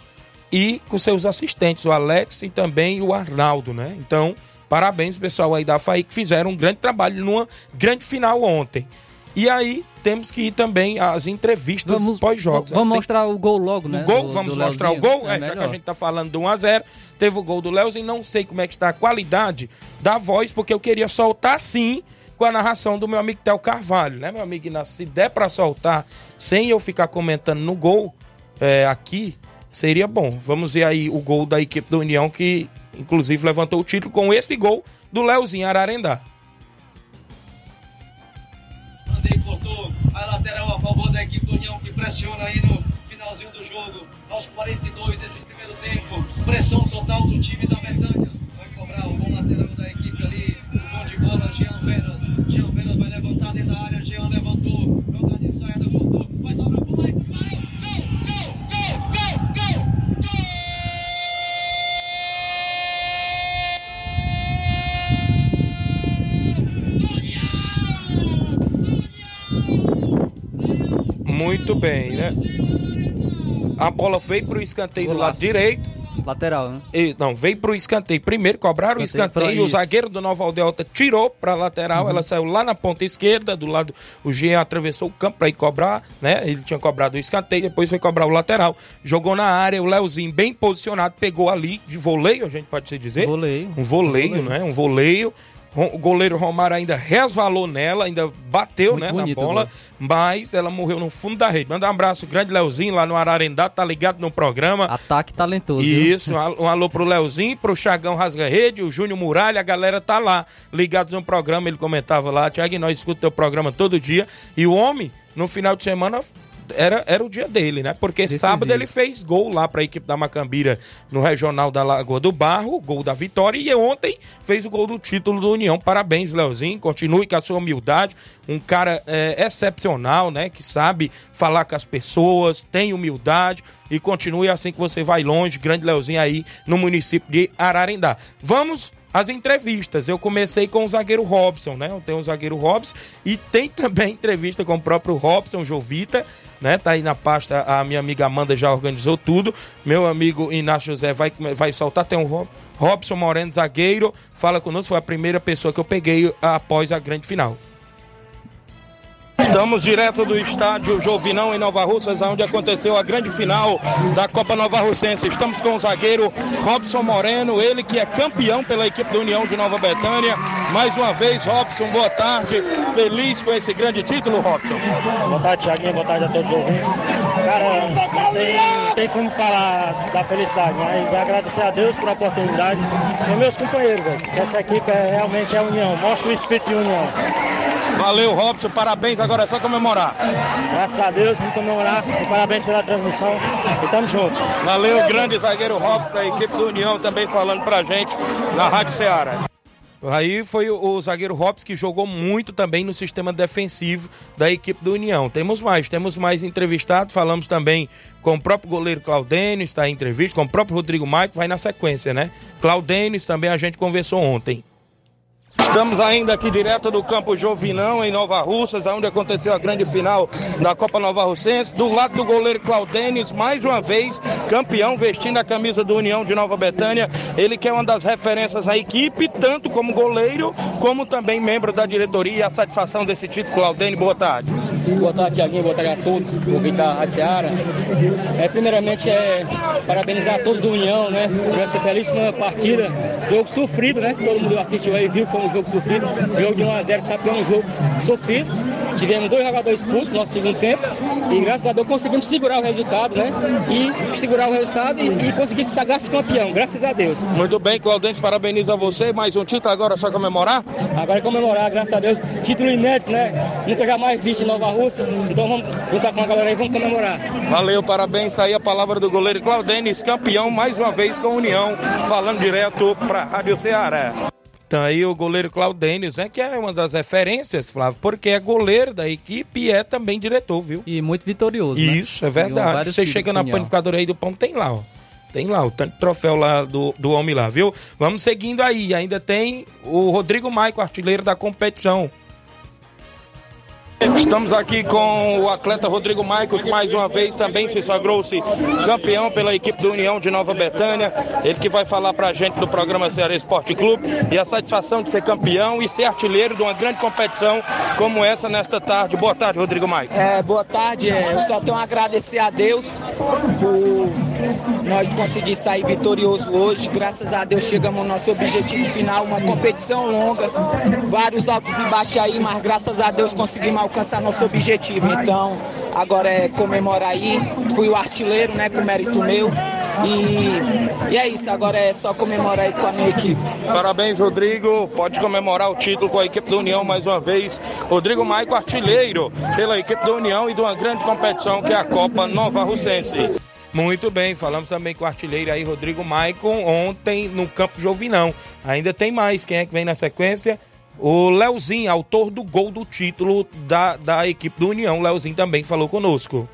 e com seus assistentes, o Alex e também o Arnaldo, né? Então, parabéns pessoal aí da FAI que fizeram um grande trabalho numa grande final ontem. E aí temos que ir também às entrevistas pós-jogos. né? Vamos Tem- mostrar o gol logo, né? o gol, do- vamos do mostrar o Leozinho. gol? É, já que a gente tá falando do 1x0, teve o gol do Leozinho, não sei como é que está a qualidade da voz, porque eu queria soltar sim com a narração do meu amigo Théo Carvalho, né, meu amigo Inácio? Se der para soltar sem eu ficar comentando no gol é, aqui, seria bom. Vamos ver aí o gol da equipe do União, que inclusive levantou o título com esse gol do Leozinho Ararendá. Andei cortou a lateral a favor da equipe do União, que pressiona aí no finalzinho do jogo, aos 42 desse primeiro tempo. Pressão total do time da Betânia. Vai cobrar o bom lateral da equipe ali. O bom de bola, Jean Veras. Jean Veras vai levantar dentro da área. Jean levantou. Joga de saída, voltou. Vai sobrar pro Maicon. Vai! Gol! Gol! Gol! Gol! Muito bem, né? A bola veio pro escanteio do lado Golaço. direito. Lateral, né? E, não, veio pro escanteio. Primeiro cobraram o Escanteio escanteio. pra O isso. Uhum. zagueiro do Nova Aldeota tirou pra lateral. Ela saiu lá na ponta esquerda, do lado. O Jean atravessou o campo pra ir cobrar, né? Ele tinha cobrado o escanteio, depois foi cobrar o lateral. Jogou na área, o Leozinho bem posicionado, pegou ali de voleio, a gente pode se dizer. Voleio. Um voleio, né? Um voleio. O goleiro Romário ainda resvalou nela, ainda bateu Muito né, na bola, gol. mas ela morreu no fundo da rede. Manda um abraço, grande Leozinho, lá no Ararendá, tá ligado no programa. Ataque talentoso. Isso, um um alô pro Leozinho, pro Chagão Rasga Rede, o Júnior Muralha, a galera tá lá, ligados no programa, ele comentava lá, Tiago, nós escutamos teu programa todo dia, e o homem, no final de semana, era, era o dia dele, né? Porque Decisivo. sábado ele fez gol lá pra equipe da Macambira no Regional da Lagoa do Barro, gol da vitória, e ontem fez o gol do título do União. Parabéns, Leozinho, continue com a sua humildade, um cara é, excepcional, né? Que sabe falar com as pessoas, tem humildade, e continue assim que você vai longe, grande Leozinho aí no município de Ararendá. Vamos às entrevistas. Eu comecei com o zagueiro Robson, né? Eu tenho o zagueiro Robson e tem também entrevista com o próprio Robson Jovita, né? Tá aí na pasta, a minha amiga Amanda já organizou tudo. Meu amigo Inácio José vai, vai soltar, tem um Rob- Robson Moreno, zagueiro, fala conosco, foi a primeira pessoa que eu peguei após a grande final. Estamos direto do estádio Jovinão em Nova Russas, onde aconteceu a grande final da Copa Nova Russense. Estamos com o zagueiro Robson Moreno, ele que é campeão pela equipe do União de Nova Betânia. Mais uma vez, Robson, boa tarde. Feliz com esse grande título, Robson. Boa tarde, Thiaguinho. Boa tarde a todos os ouvintes. Cara, não tem, não tem como falar da felicidade, mas agradecer a Deus pela oportunidade e meus companheiros, velho. Essa equipe é, realmente é união, mostra o espírito de união. Valeu, Robson. Parabéns. Agora é só comemorar. Graças a Deus, vamos comemorar. E parabéns pela transmissão. E tamo junto. Valeu, grande zagueiro Robson da equipe do União também falando pra gente na Rádio Ceará. Aí foi o, o zagueiro Robson que jogou muito também no sistema defensivo da equipe do União. Temos mais, temos mais entrevistados. Falamos também com o próprio goleiro Claudênio, está em entrevista, com o próprio Rodrigo Maico, vai na sequência, né? Claudênio também a gente conversou ontem. Estamos ainda aqui direto do campo Jovinão, em Nova Russas, onde aconteceu a grande final da Copa Nova Russense. Do lado do goleiro Claudênis, mais uma vez, campeão, vestindo a camisa do União de Nova Betânia. Ele que é uma das referências à equipe, tanto como goleiro, como também membro da diretoria. A satisfação desse título, Claudênio, boa tarde. Boa tarde, Tiaguinho. Boa tarde a todos, da Rádio Seara. É, primeiramente, é parabenizar a todos do União, né? Por essa belíssima partida. Jogo sofrido, né? Todo mundo assistiu aí, viu como um jogo sofrido. Jogo de 1x0, sabe que é um jogo sofrido. Tivemos dois jogadores expulsos no nosso segundo tempo. E graças a Deus conseguimos segurar o resultado, né? E segurar o resultado e, e conseguir se sagrar-se campeão, graças a Deus. Muito bem, Claudênis, parabenizo a você. Mais um título agora, só comemorar? Agora é comemorar, graças a Deus. Título inédito, né? Nunca jamais visto em Nova Rússia. Então vamos juntar com a galera aí, vamos comemorar. Valeu, parabéns. Está aí a palavra do goleiro Claudênis, campeão mais uma vez com a União, falando direto para a Rádio Ceará. Então aí o goleiro Claudênis, né, que é uma das referências, Flávio, porque é goleiro da equipe e é também diretor, viu? E muito vitorioso. né? Isso, é Ganhou verdade. Você chega na panificadora aí do pão, tem lá, ó. Tem lá o tanto de troféu lá do, do homem lá, viu? Vamos seguindo aí. Ainda tem o Rodrigo Maico, artilheiro da competição. Estamos aqui com o atleta Rodrigo Maico, que mais uma vez também se sagrou-se campeão pela equipe do União de Nova Betânia. Ele que vai falar pra gente do programa Ceará Esporte Clube e a satisfação de ser campeão e ser artilheiro de uma grande competição como essa nesta tarde. Boa tarde, Rodrigo Maico. É, boa tarde. é, Eu só tenho a agradecer a Deus por nós conseguimos sair vitorioso hoje. Graças a Deus chegamos ao nosso objetivo final, uma competição longa, vários altos e baixos aí, mas graças a Deus conseguimos alcançar nosso objetivo. Então, agora é comemorar aí. Fui o artilheiro, né, com mérito meu. E, e é isso, agora é só comemorar aí com a minha equipe. Parabéns, Rodrigo. Pode comemorar o título com a equipe da União mais uma vez. Rodrigo Maico, artilheiro pela equipe da União e de uma grande competição que é a Copa Nova Russense. Muito bem, falamos também com o artilheiro aí, Rodrigo Maicon, ontem no Campo Jovinão. Ainda tem mais, quem é que vem na sequência? O Leozinho, autor do gol do título da, da equipe do União. O Leozinho também falou conosco.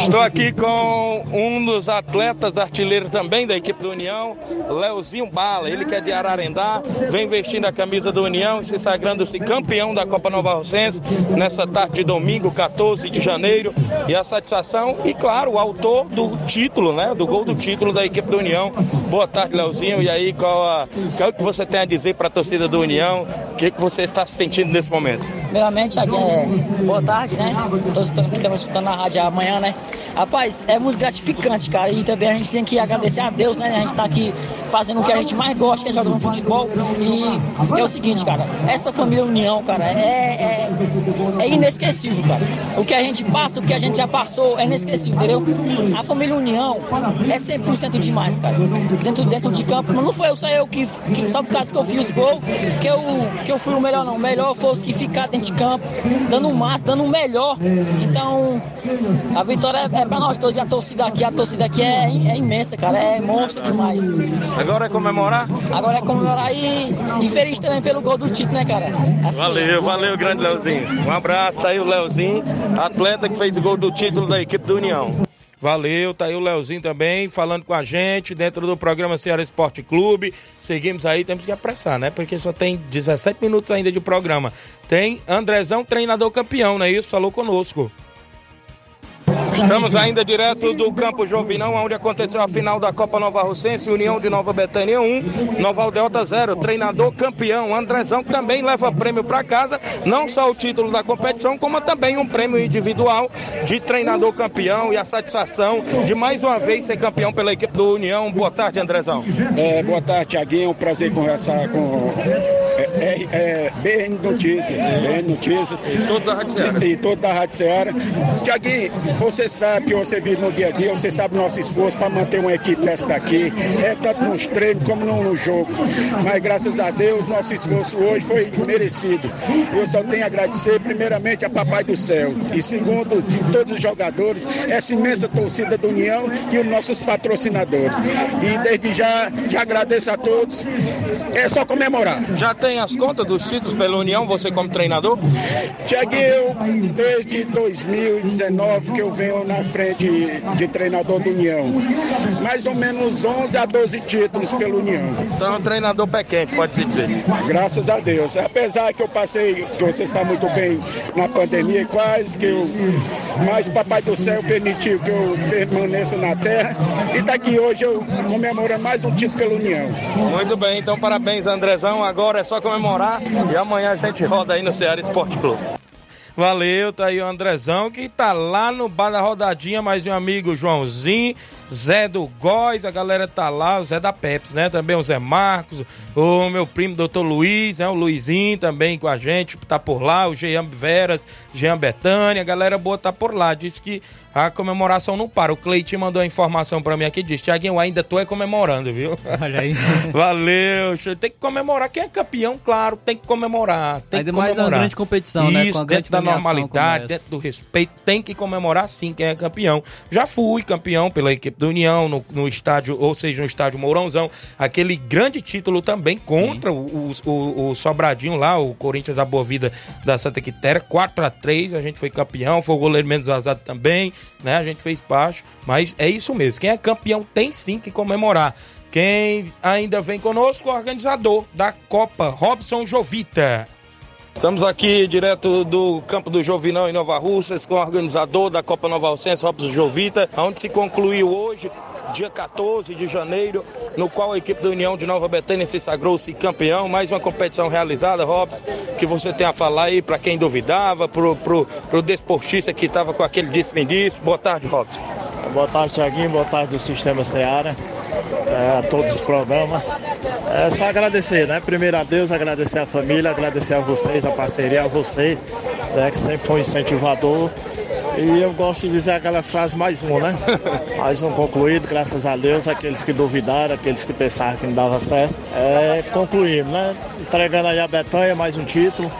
Estou aqui com um dos atletas artilheiros também da equipe do União, Leozinho Bala. Ele que é de Ararendá, vem vestindo a camisa do União e se sagrando-se campeão da Copa Nova Rocense nessa tarde de domingo, 14 de janeiro. E a satisfação, e claro, o autor do título, né? Do gol do título da equipe do União. Boa tarde, Leozinho. E aí, qual, a, qual é o que você tem a dizer para a torcida do União? O que, que você está sentindo nesse momento? Primeiramente, aqui é boa tarde, né? Todos que estamos escutando na rádio amanhã, né? Rapaz, é muito gratificante, cara. E também a gente tem que agradecer a Deus, né? A gente tá aqui fazendo o que a gente mais gosta, que é jogando futebol. E é o seguinte, cara, essa família União, cara, é, é, é inesquecível, cara. O que a gente passa, o que a gente já passou, é inesquecível, entendeu? A família União é 100% demais, cara. Dentro, dentro de campo, não foi eu, só eu que, que só por causa que eu fiz os gols, que eu, que eu fui o melhor, não. O melhor foi os que ficaram dentro de campo, dando o máximo, dando o melhor. Então, a vitória é, é pra nós todos. E a torcida aqui, a torcida aqui é, é imensa, cara. É monstro demais. Agora é comemorar? Agora é comemorar e, e feliz também pelo gol do título, né, cara? Assim, Valeu, valeu, grande Leozinho. Um abraço, tá aí o Leozinho, atleta que fez o gol do título da equipe do União. Valeu, tá aí o Leozinho também falando com a gente dentro do programa Ceará Esporte Clube. Seguimos aí, temos que apressar, né? Porque só tem 17 minutos ainda de programa. Tem Andrezão, treinador campeão, não é isso? Falou conosco. Estamos ainda direto do Campo Jovinão, onde aconteceu a final da Copa Nova Russense, União de Nova Betânia 1, Nova Aldeota 0. Treinador campeão, Andrezão, que também leva prêmio para casa, não só o título da competição, como também um prêmio individual de treinador campeão e a satisfação de mais uma vez ser campeão pela equipe do União. Boa tarde, Andrezão. É, boa tarde, Tiaguinho. Um prazer conversar com é, é, BN Notícias. BN Notícias. E todos da Rádio Ceará. E toda a Rádio Ceará. Tiaguinho, você sabe que você vive no dia a dia, você sabe o nosso esforço para manter uma equipe dessa daqui. É tanto nos treinos como no, no jogo. Mas graças a Deus, nosso esforço hoje foi merecido. Eu só tenho a agradecer, primeiramente, a Papai do Céu. E segundo, todos os jogadores, essa imensa torcida do União e os nossos patrocinadores. E desde já, já agradeço a todos. É só comemorar. Já tem as contas dos títulos pela União, você como treinador? Tiaguinho, desde 2019 que eu venho na frente de treinador do União. Mais ou menos 11 a 12 títulos pela União. Então é um treinador pé quente, pode-se dizer. Graças a Deus. Apesar que eu passei, que você sabe muito bem, na pandemia, quase que eu. Mas Papai do Céu permitiu que eu permaneça na terra. E está aqui hoje eu comemorando mais um título pela União. Muito bem, então parabéns, Andrezão. Agora é só comemorar e amanhã a gente roda aí no Ceará Esporte Clube. Valeu, tá aí o Andrezão que tá lá no bar da rodadinha, mais um amigo Joãozinho, Zé do Góis, a galera tá lá, o Zé da Peps, né? Também o Zé Marcos, o meu primo doutor Luiz, né? O Luizinho também com a gente, tá por lá, o Jean Veras, Jean Betânia, a galera boa tá por lá. Diz que a comemoração não para. O Cleitinho mandou a informação pra mim aqui, diz, Tiaguinho, ainda tô é comemorando, viu? Olha aí. <laughs> Valeu, tem que comemorar. Quem é campeão, claro, tem que comemorar. Tem Ainda que mais comemorar. uma grande competição, né? Isso, Com a dentro da normalidade, dentro do respeito, tem que comemorar sim quem é campeão. Já fui campeão pela equipe do União no, no estádio, ou seja, no estádio Mourãozão. Aquele grande título também contra o, o, o- Sobradinho lá, o Corinthians da Boa Vida da Santa Quitéria, 4 a 3 a gente foi campeão, foi o goleiro menos vazado também, né? A gente fez parte, mas é isso mesmo. Quem é campeão tem sim que comemorar. Quem ainda vem conosco, o organizador da Copa, Robson Jovita. Estamos aqui direto do campo do Jovinão em Nova Russas com o organizador da Copa Nova Russense, Robson Jovita, onde se concluiu hoje, dia 14 de janeiro, no qual a equipe da União de Nova Betânia se sagrou-se campeão. Mais uma competição realizada, Robson, que você tem a falar aí para quem duvidava, pro, pro, pro desportista que estava com aquele desperdício. Boa tarde, Robson. Boa tarde, Tiaguinho. Boa tarde do Sistema Seara. É, a todos os programas. É só agradecer, né? Primeiro a Deus, agradecer a família, agradecer a vocês, a parceria, a você, né? que sempre foi um incentivador. E eu gosto de dizer aquela frase mais um, né? <laughs> Mais um concluído, graças a Deus, aqueles que duvidaram, aqueles que pensaram que não dava certo. É, concluímos, né? Entregando aí a Betanha mais um título.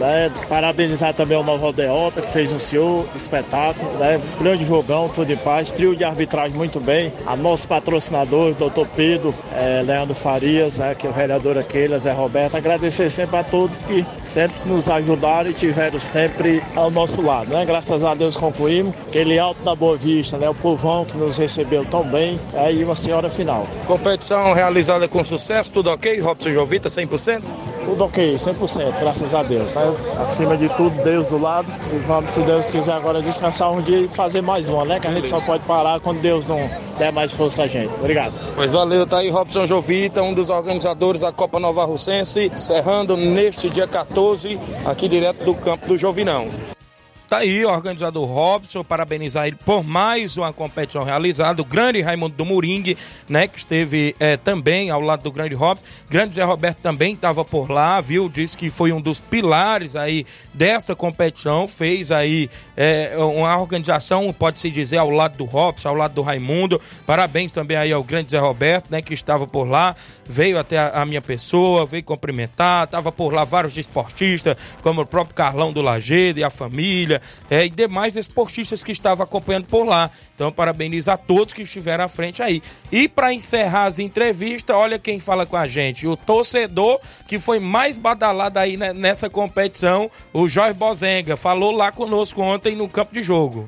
Né? Parabenizar também o Novo Aldeota, que fez um senhor espetáculo, né? grande jogão, tudo em paz, trio de arbitragem muito bem, a nossos patrocinadores, doutor Pedro, eh, Leandro Farias, né? que é o vereador aquele, Zé Roberto, agradecer sempre a todos que sempre nos ajudaram e tiveram sempre ao nosso lado, né? Graças a Deus concluímos, aquele alto da Boa Vista, né? O povão que nos recebeu tão bem, aí uma senhora final. Competição realizada com sucesso, tudo ok? Robson Jovita, 100%? Tudo ok, 100%, graças a Deus. Né? Acima de tudo, Deus do lado. E vamos, se Deus quiser, agora descansar um dia e fazer mais uma, né? Que a gente só pode parar quando Deus não der mais força a gente. Obrigado. Pois valeu, tá aí Robson Jovita, um dos organizadores da Copa Nova Russense, encerrando neste dia 14, aqui direto do campo do Jovinão. Tá aí, o organizador Robson, parabenizar ele por mais uma competição realizada. O grande Raimundo do Moringue, né, que esteve é, também ao lado do grande Robson. Grande Zé Roberto também estava por lá, viu? Disse que foi um dos pilares aí dessa competição. Fez aí é, uma organização, pode-se dizer, ao lado do Robson, ao lado do Raimundo. Parabéns também aí ao grande Zé Roberto, né, que estava por lá. Veio até a, a minha pessoa, veio cumprimentar. Tava por lá vários esportistas, como o próprio Carlão do Lagedo e a família é, e demais esportistas que estavam acompanhando por lá. Então, parabenizo a todos que estiveram à frente aí. E para encerrar as entrevistas, olha quem fala com a gente: o torcedor que foi mais badalado aí nessa competição, o Jorge Bozenga, falou lá conosco ontem no campo de jogo.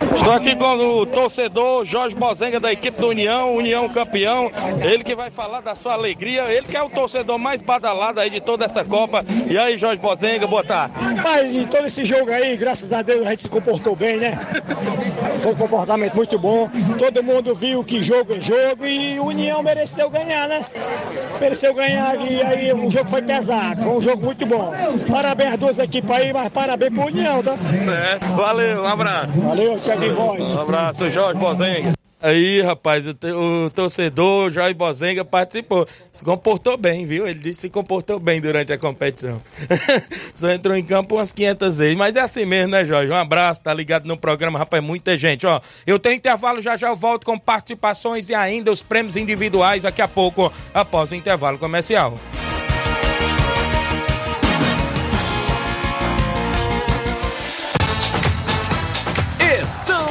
Estou aqui com o torcedor Jorge Bozenga da equipe do União, União campeão. Ele que vai falar da sua alegria. Ele que é o torcedor mais badalado aí de toda essa Copa. E aí, Jorge Bozenga, boa tarde. Mas em todo esse jogo aí, graças a Deus, a gente se comportou bem, né? Foi um comportamento muito bom. Todo mundo viu que jogo é jogo e o União mereceu ganhar, né? Mereceu ganhar e aí o jogo foi pesado. Foi um jogo muito bom. Parabéns às duas equipes aí, mas parabéns pro União, tá? É, valeu, um abraço. Valeu, Thiago Voz. Um abraço, Jorge Bozenga. Aí, rapaz, o, torcedor Jorge Bozenga participou. Se comportou bem, viu? Ele disse que se comportou bem durante a competição. <laughs> Só entrou em campo umas 500 vezes. Mas é assim mesmo, né, Jorge? Um abraço, tá ligado no programa, rapaz, muita gente. Ó, eu tenho intervalo, já já eu volto com participações e ainda os prêmios individuais daqui a pouco, após o intervalo comercial.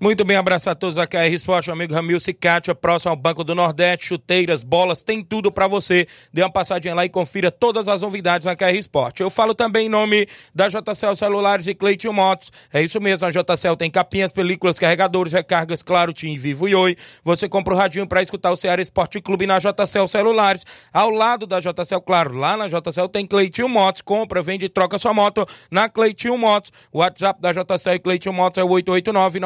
Muito bem, abraço a todos a KR Esporte, meu amigo Ramil Cicatia, próximo ao Banco do Nordeste, chuteiras, bolas, tem tudo pra você. Dê uma passadinha lá e confira todas as novidades na KR Esporte. Eu falo também em nome da JCL Celulares e Cleiton Motos. É isso mesmo, a JCL tem capinhas, películas, carregadores, recargas, claro, Tim, Vivo e Oi. Você compra o radinho pra escutar o Ceará Esporte Clube na JCL Celulares. Ao lado da JCL, claro, lá na JCL tem Cleiton Motos. Compra, vende e troca sua moto na Cleiton Motos. O WhatsApp da JCL e Cleiton Motos é o 889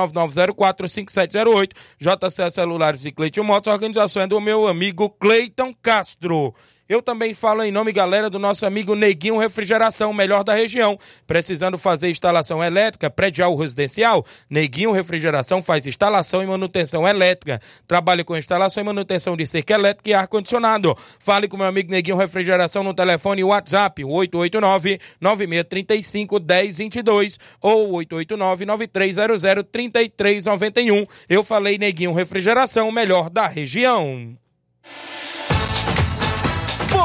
5708 JC Celulares e Cleiton Motos, organização é do meu amigo Cleiton Castro. Eu também falo em nome, galera, do nosso amigo Neguinho Refrigeração, melhor da região. Precisando fazer instalação elétrica, predial residencial? Neguinho Refrigeração faz instalação e manutenção elétrica. Trabalha com instalação e manutenção de cerca elétrica e ar-condicionado. Fale com meu amigo Neguinho Refrigeração no telefone WhatsApp 889-9635-1022 ou 889-9300-3391. Eu falei Neguinho Refrigeração, melhor da região.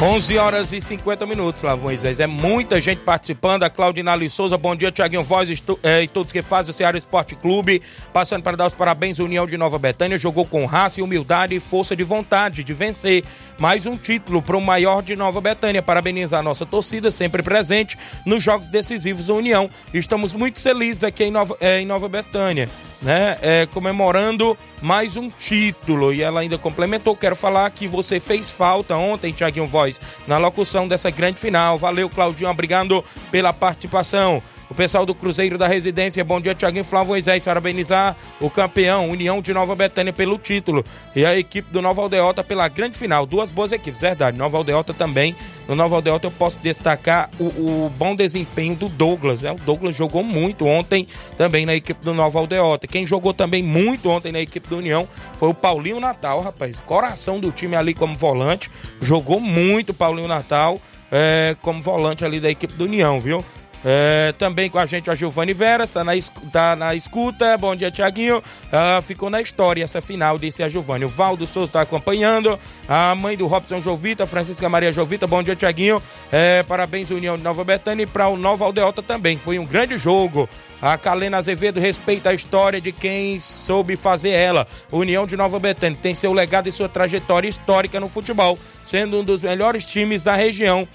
11 horas e 50 minutos, Flávio. É muita gente participando. A Claudinali Souza, bom dia, Tiaguinho Voz estu- eh, e todos que fazem o Ceará Esporte Clube. Passando para dar os parabéns, União de Nova Betânia. Jogou com raça e humildade e força de vontade de vencer. Mais um título para o maior de Nova Betânia. Parabenizar a nossa torcida, sempre presente nos jogos decisivos da União. Estamos muito felizes aqui em Nova, eh, em Nova Betânia, né? Eh, comemorando mais um título. E ela ainda complementou. Quero falar que você fez falta ontem, Tiaguinho Voz, na locução dessa grande final. Valeu, Claudinho. Obrigado pela participação. O pessoal do Cruzeiro da Residência, bom dia, Tiaguinho Flávio Moisés, parabenizar o campeão, União de Nova Betânia, pelo título. E a equipe do Nova Aldeota pela grande final. Duas boas equipes, verdade. Nova Aldeota também. No Nova Aldeota eu posso destacar o, o bom desempenho do Douglas. Né? O Douglas jogou muito ontem também na equipe do Nova Aldeota. Quem jogou também muito ontem na equipe do União foi o Paulinho Natal, rapaz. Coração do time ali como volante. Jogou muito Paulinho Natal é, como volante ali da equipe do União, viu? É, também com a gente a Giovanni Vera, está na, tá na escuta. Bom dia, Tiaguinho. Ah, ficou na história essa final, disse a Giovanni. O Valdo Souza está acompanhando. A mãe do Robson Jovita, Francisca Maria Jovita. Bom dia, Tiaguinho. É, parabéns, União de Nova Betânia. E para o Nova Aldeota também. Foi um grande jogo. A Calena Azevedo respeita a história de quem soube fazer ela. União de Nova Betânia tem seu legado e sua trajetória histórica no futebol, sendo um dos melhores times da região.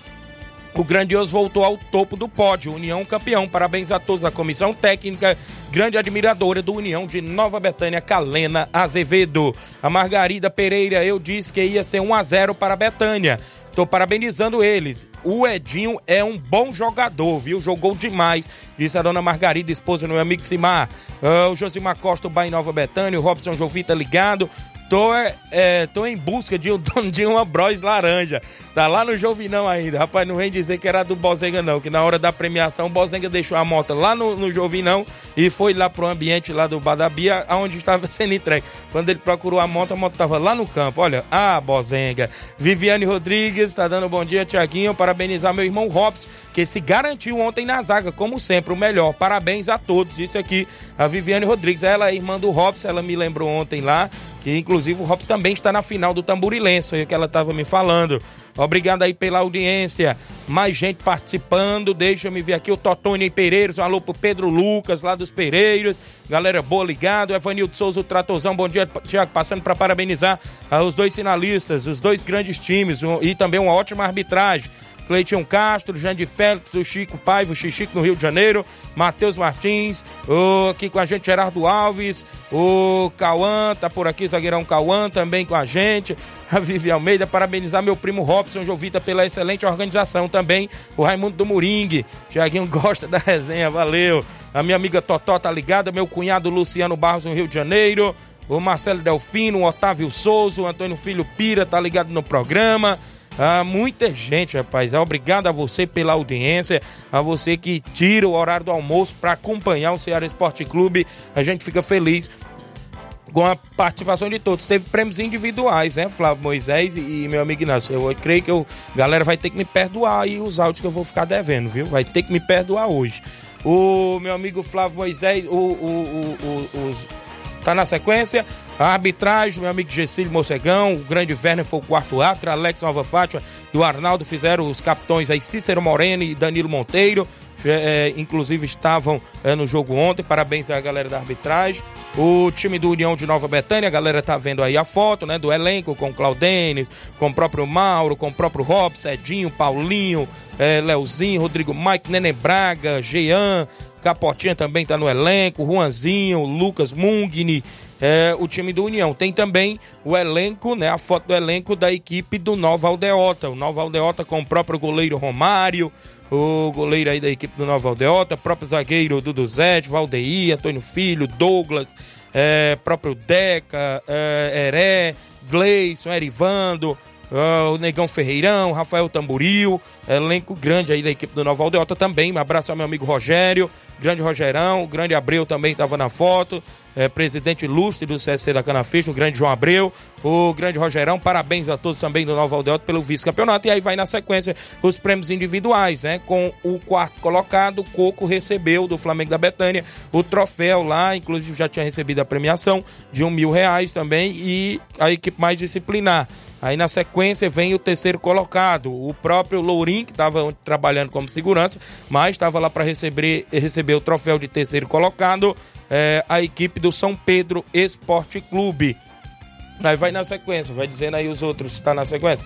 O Grandioso voltou ao topo do pódio, União campeão. Parabéns a todos da comissão técnica, grande admiradora do União de Nova Betânia, Calena Azevedo. A Margarida Pereira, eu disse que ia ser 1 a 0 para a Betânia. Tô parabenizando eles. O Edinho é um bom jogador, viu? Jogou demais, disse a dona Margarida, esposa do meu amigo Simar. Ah, o Josimar Costa, o Bahia Nova Betânia, o Robson Jovita ligado. Tô, é, é, tô em busca de um <laughs> dono de uma Bros laranja. Tá lá no Jovinão ainda. Rapaz, não vem dizer que era do Bozenga, não. Que na hora da premiação, o Bozenga deixou a moto lá no, no Jovinão e foi lá pro ambiente lá do Badabia, onde estava <laughs> sendo entregue. Quando ele procurou a moto, a moto tava lá no campo. Olha, ah, Bozenga. Viviane Rodrigues, tá dando bom dia, Tiaguinho. Parabenizar meu irmão Robson, que se garantiu ontem na zaga, como sempre, o melhor. Parabéns a todos. Disse aqui a Viviane Rodrigues. Ela é irmã do Robson, ela me lembrou ontem lá que inclusive o Robson também está na final do Tamburilense, aí que ela estava me falando. Obrigado aí pela audiência. Mais gente participando. Deixa eu me ver aqui o Totônio Pereiros. Um alô pro Pedro Lucas, lá dos Pereiros. Galera boa ligado. Evanildo Souza, o Tratorzão. Bom dia, Tiago. Passando para parabenizar ah, os dois finalistas, os dois grandes times e também uma ótima arbitragem. Cleiton Castro, Jandir Félix, o Chico Paiva, o Xixico no Rio de Janeiro, Matheus Martins, o, aqui com a gente Gerardo Alves, o Cauã, tá por aqui, zagueirão Cauã também com a gente, a Vivi Almeida, parabenizar meu primo Robson Jovita pela excelente organização também, o Raimundo do Moringue, Tiaguinho gosta da resenha, valeu, a minha amiga Totó tá ligada, meu cunhado Luciano Barros no Rio de Janeiro, o Marcelo Delfino, o Otávio Souza, o Antônio Filho Pira tá ligado no programa, ah, muita gente, rapaz. Obrigado a você pela audiência, a você que tira o horário do almoço para acompanhar o Ceará Esporte Clube. A gente fica feliz com a participação de todos. Teve prêmios individuais, né, Flávio Moisés e, e meu amigo Inácio. Eu, creio que a galera vai ter que me perdoar aí os áudios que eu vou ficar devendo, viu? Vai ter que me perdoar hoje. O meu amigo Flávio Moisés, o, o, o, o- Tá na sequência, a arbitragem, meu amigo Gessílio Morcegão, o grande Werner foi o quarto árbitro, Alex Nova Fátima e o Arnaldo fizeram os capitões aí, Cícero Moreno e Danilo Monteiro, é, inclusive estavam é, no jogo ontem, parabéns à galera da arbitragem. O time do União de Nova Betânia, a galera tá vendo aí a foto, né, do elenco com o Claudenes, com o próprio Mauro, com o próprio Rob, Cedinho, Paulinho, é, Leozinho, Rodrigo Mike, Nenê Braga, Jean, Capotinha também tá no elenco, Juanzinho, Lucas Mungni, é, o time do União. Tem também o elenco, né? A foto do elenco da equipe do Nova Aldeota. O Nova Aldeota com o próprio goleiro Romário, o goleiro aí da equipe do Nova Aldeota, próprio zagueiro Dudu Zete, Valdeir, Antônio Filho, Douglas, é, próprio Deca, é, Heré, Gleison, Erivando, ah, o Negão Ferreirão, Rafael Tamburil, elenco grande aí da equipe do Nova Aldeota também. Um abraço ao meu amigo Rogério, grande Rogerão, grande Abreu também estava na foto, é, presidente ilustre do CSC da Canaficha, o grande João Abreu, o grande Rogerão. Parabéns a todos também do Nova Aldeota pelo vice-campeonato. E aí vai na sequência os prêmios individuais, né? Com o quarto colocado, Coco recebeu do Flamengo da Betânia o troféu lá, inclusive já tinha recebido a premiação de um mil reais também e a equipe mais disciplinar Aí na sequência vem o terceiro colocado, o próprio Lourim, que estava trabalhando como segurança, mas estava lá para receber, receber o troféu de terceiro colocado, é, a equipe do São Pedro Esporte Clube. Aí vai na sequência, vai dizendo aí os outros está na sequência.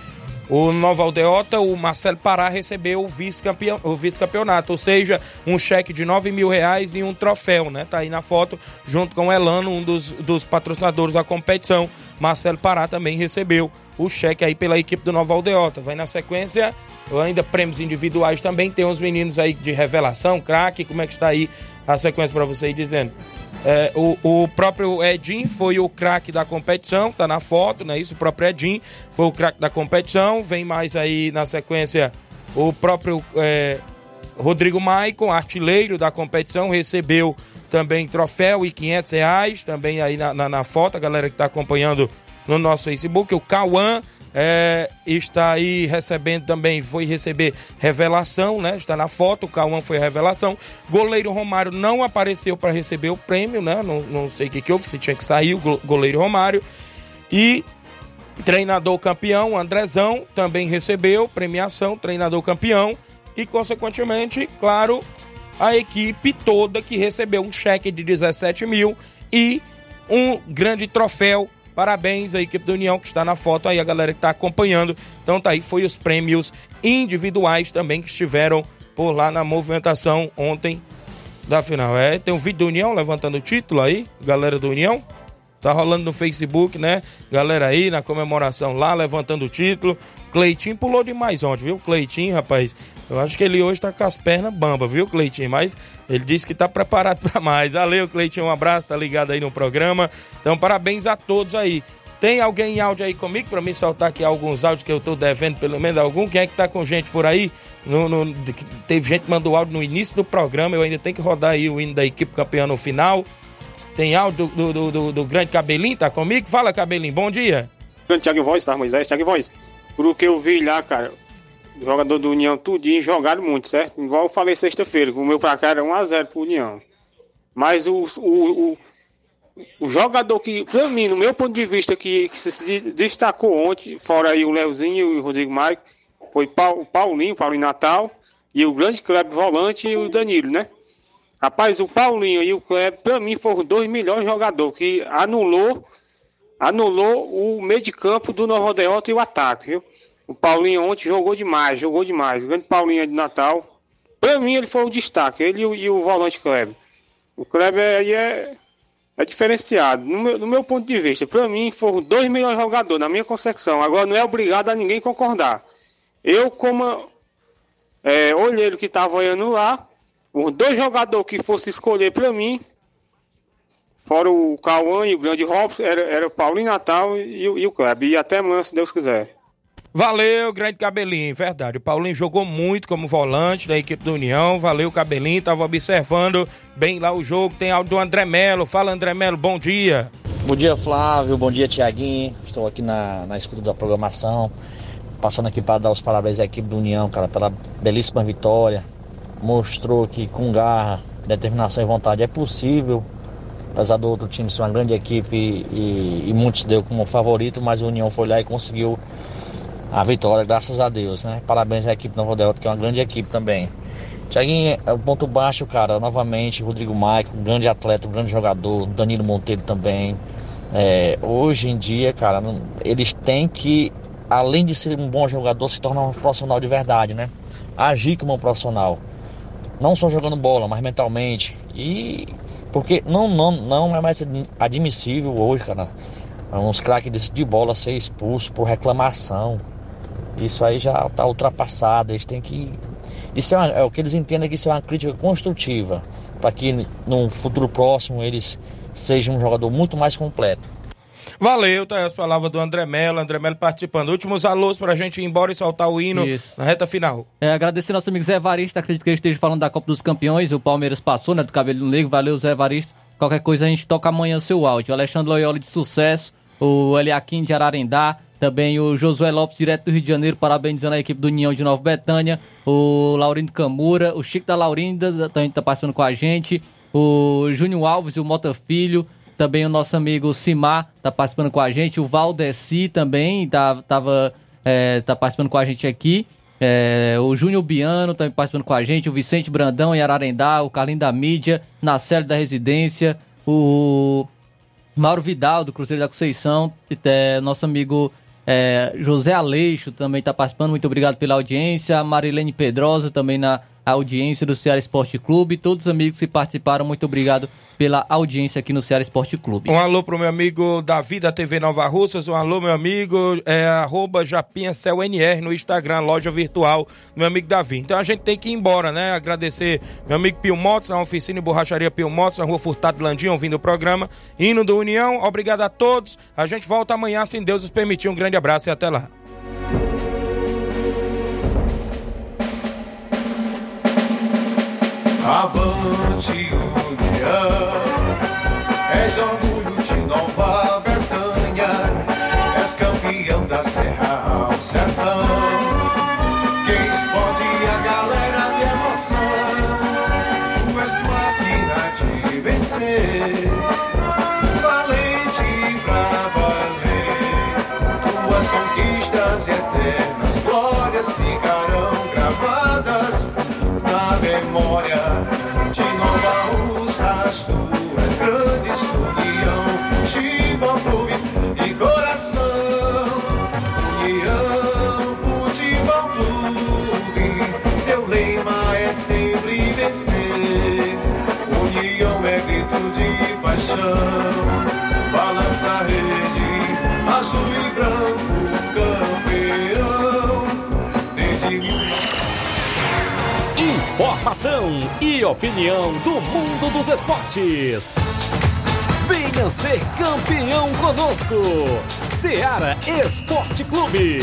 O Nova Aldeota, o Marcelo Pará recebeu o vice-campeonato, ou seja, um cheque de 9 mil reais e um troféu, né? Tá aí na foto, junto com o Elano, um dos, dos patrocinadores da competição. Marcelo Pará também recebeu o cheque aí pela equipe do Nova Aldeota. Vai na sequência, ainda prêmios individuais também. Tem uns meninos aí de revelação, craque. Como é que está aí a sequência para você ir dizendo? É, o, o, próprio Edinho foi o craque da competição, tá na foto, né? Isso, o próprio Edinho foi o craque da competição. Vem mais aí na sequência o próprio é, Rodrigo Maicon, artilheiro da competição, recebeu também troféu e 500 reais, também aí na, na, na foto, a galera que tá acompanhando no nosso Facebook. O Cauã é, está aí recebendo também, foi receber revelação, né? Está na foto, o Cauã foi revelação. Goleiro Romário não apareceu para receber o prêmio, né? Não, não sei o que, que houve, se tinha que sair o goleiro Romário. E treinador campeão, Andrezão, também recebeu premiação, treinador campeão. E, consequentemente, claro, a equipe toda que recebeu um cheque de 17 mil e um grande troféu Parabéns à equipe do União que está na foto aí, a galera que está acompanhando. Então tá aí, foi os prêmios individuais também que estiveram por lá na movimentação ontem da final. É, tem um vídeo do União levantando o título aí, galera do União. Tá rolando no Facebook, né? Galera aí na comemoração lá, levantando o título. Cleitinho pulou demais ontem, viu? Cleitinho, rapaz. Eu acho que ele hoje tá com as pernas bamba, viu, Cleitinho? Mas ele disse que tá preparado <laughs> para mais. Valeu, Cleitinho. Um abraço, tá ligado aí no programa. Então, parabéns a todos aí. Tem alguém em áudio aí comigo para me soltar aqui alguns áudios que eu tô devendo, pelo menos algum? Quem é que tá com gente por aí? No, no, teve gente que mandou áudio no início do programa. Eu ainda tenho que rodar aí o hino da equipe campeã no final. Tem áudio do, do, do, do grande Cabelinho, tá comigo? Fala, Cabelinho, bom dia. Grande Thiago Voz, tá, Moisés? Thiago Voz. Por o que eu vi lá, cara, jogador do União tudinho jogaram muito, certo? Igual eu falei sexta-feira, o meu pra cá era 1x0 pro União. Mas o, o, o, o, jogador que, pra mim, no meu ponto de vista, que, que se destacou ontem, fora aí o Leozinho e o Rodrigo Maico, foi o Paulinho, Paulinho Natal, e o grande Kleber Volante e o Danilo, né? Rapaz, o Paulinho e o Kleber, pra mim, foram dois melhores jogadores que anulou anulou o meio de campo do Nova Odeota e o ataque, viu? O Paulinho ontem jogou demais, jogou demais. O grande Paulinho de Natal. Pra mim, ele foi o destaque, ele e o, e o volante Kleber. O Kleber aí é, é diferenciado, no meu, no meu ponto de vista. Pra mim, foram dois melhores jogadores, na minha concepção. Agora, não é obrigado a ninguém concordar. Eu, como é, olheiro que estava olhando lá, os dois jogadores que fosse escolher para mim, fora o Cauã e o grande Robson, era, era o Paulinho Natal e, e o Kleber. E até amanhã, se Deus quiser. Valeu, grande Cabelinho, verdade. O Paulinho jogou muito como volante da equipe do União. Valeu, Cabelinho. Tava observando bem lá o jogo. Tem áudio do André Melo. Fala, André Melo, bom dia. Bom dia, Flávio. Bom dia, Tiaguinho. Estou aqui na, na escuta da programação. Passando aqui para dar os parabéns à equipe do União, cara, pela belíssima vitória mostrou que com garra, determinação e vontade é possível, apesar do outro time ser uma grande equipe e, e muitos deu como favorito, mas o União foi lá e conseguiu a vitória, graças a Deus, né? Parabéns à equipe Nova Delta, que é uma grande equipe também. Tiaguinho, é o ponto baixo, cara, novamente, Rodrigo Maico, um grande atleta, um grande jogador, Danilo Monteiro também. É, hoje em dia, cara, não, eles têm que, além de ser um bom jogador, se tornar um profissional de verdade, né? Agir como um profissional não só jogando bola, mas mentalmente. E porque não, não, não é mais admissível hoje, cara, uns craques de bola ser expulso por reclamação. Isso aí já está ultrapassado. Eles têm que. Isso é, uma, é, o que eles entendem que isso é uma crítica construtiva. Para que no futuro próximo eles sejam um jogador muito mais completo. Valeu, tá aí as palavras do André Mello, André Mello participando. Últimos alôs pra gente ir embora e soltar o hino Isso. na reta final. É, agradecer nosso amigo Zé Varista, acredito que ele esteja falando da Copa dos Campeões, o Palmeiras passou, né, do cabelo negro, valeu Zé Varista. Qualquer coisa a gente toca amanhã seu áudio. O Alexandre Loyola de sucesso, o Eliakim de Ararendá, também o Josué Lopes, direto do Rio de Janeiro, parabenizando a equipe do União de Nova Betânia, o Laurindo Camura, o Chico da Laurinda também tá passando com a gente, o Júnior Alves e o Mota Filho, Também o nosso amigo Simar tá participando com a gente. O Valdeci também tá, tava, é, tá participando com a gente aqui. É, o Júnior Biano também participando com a gente. O Vicente Brandão em Ararendá. O Carlinho da Mídia. Nacélio da Residência. O Mauro Vidal do Cruzeiro da Conceição. É, nosso amigo é, José Aleixo também está participando. Muito obrigado pela audiência. Marilene Pedrosa também na audiência do Ceará Esporte Clube. Todos os amigos que participaram, muito obrigado pela audiência aqui no Ceará Esporte Clube. Um alô pro meu amigo Davi da TV Nova Russas, um alô meu amigo, é, arroba no Instagram, loja virtual, meu amigo Davi. Então a gente tem que ir embora, né? Agradecer meu amigo Pio Motos, na oficina e borracharia Pio Motos, na rua Furtado Landim, ouvindo o programa, hino do União, obrigado a todos, a gente volta amanhã, se Deus nos permitir, um grande abraço e até lá. Avante União, és orgulho de Nova Betânia, és campeão da Serra ao Sertão, grito de paixão, balança a rede, azul e branco, campeão, desde Informação e opinião do mundo dos esportes. Venha ser campeão conosco. Seara Esporte Clube.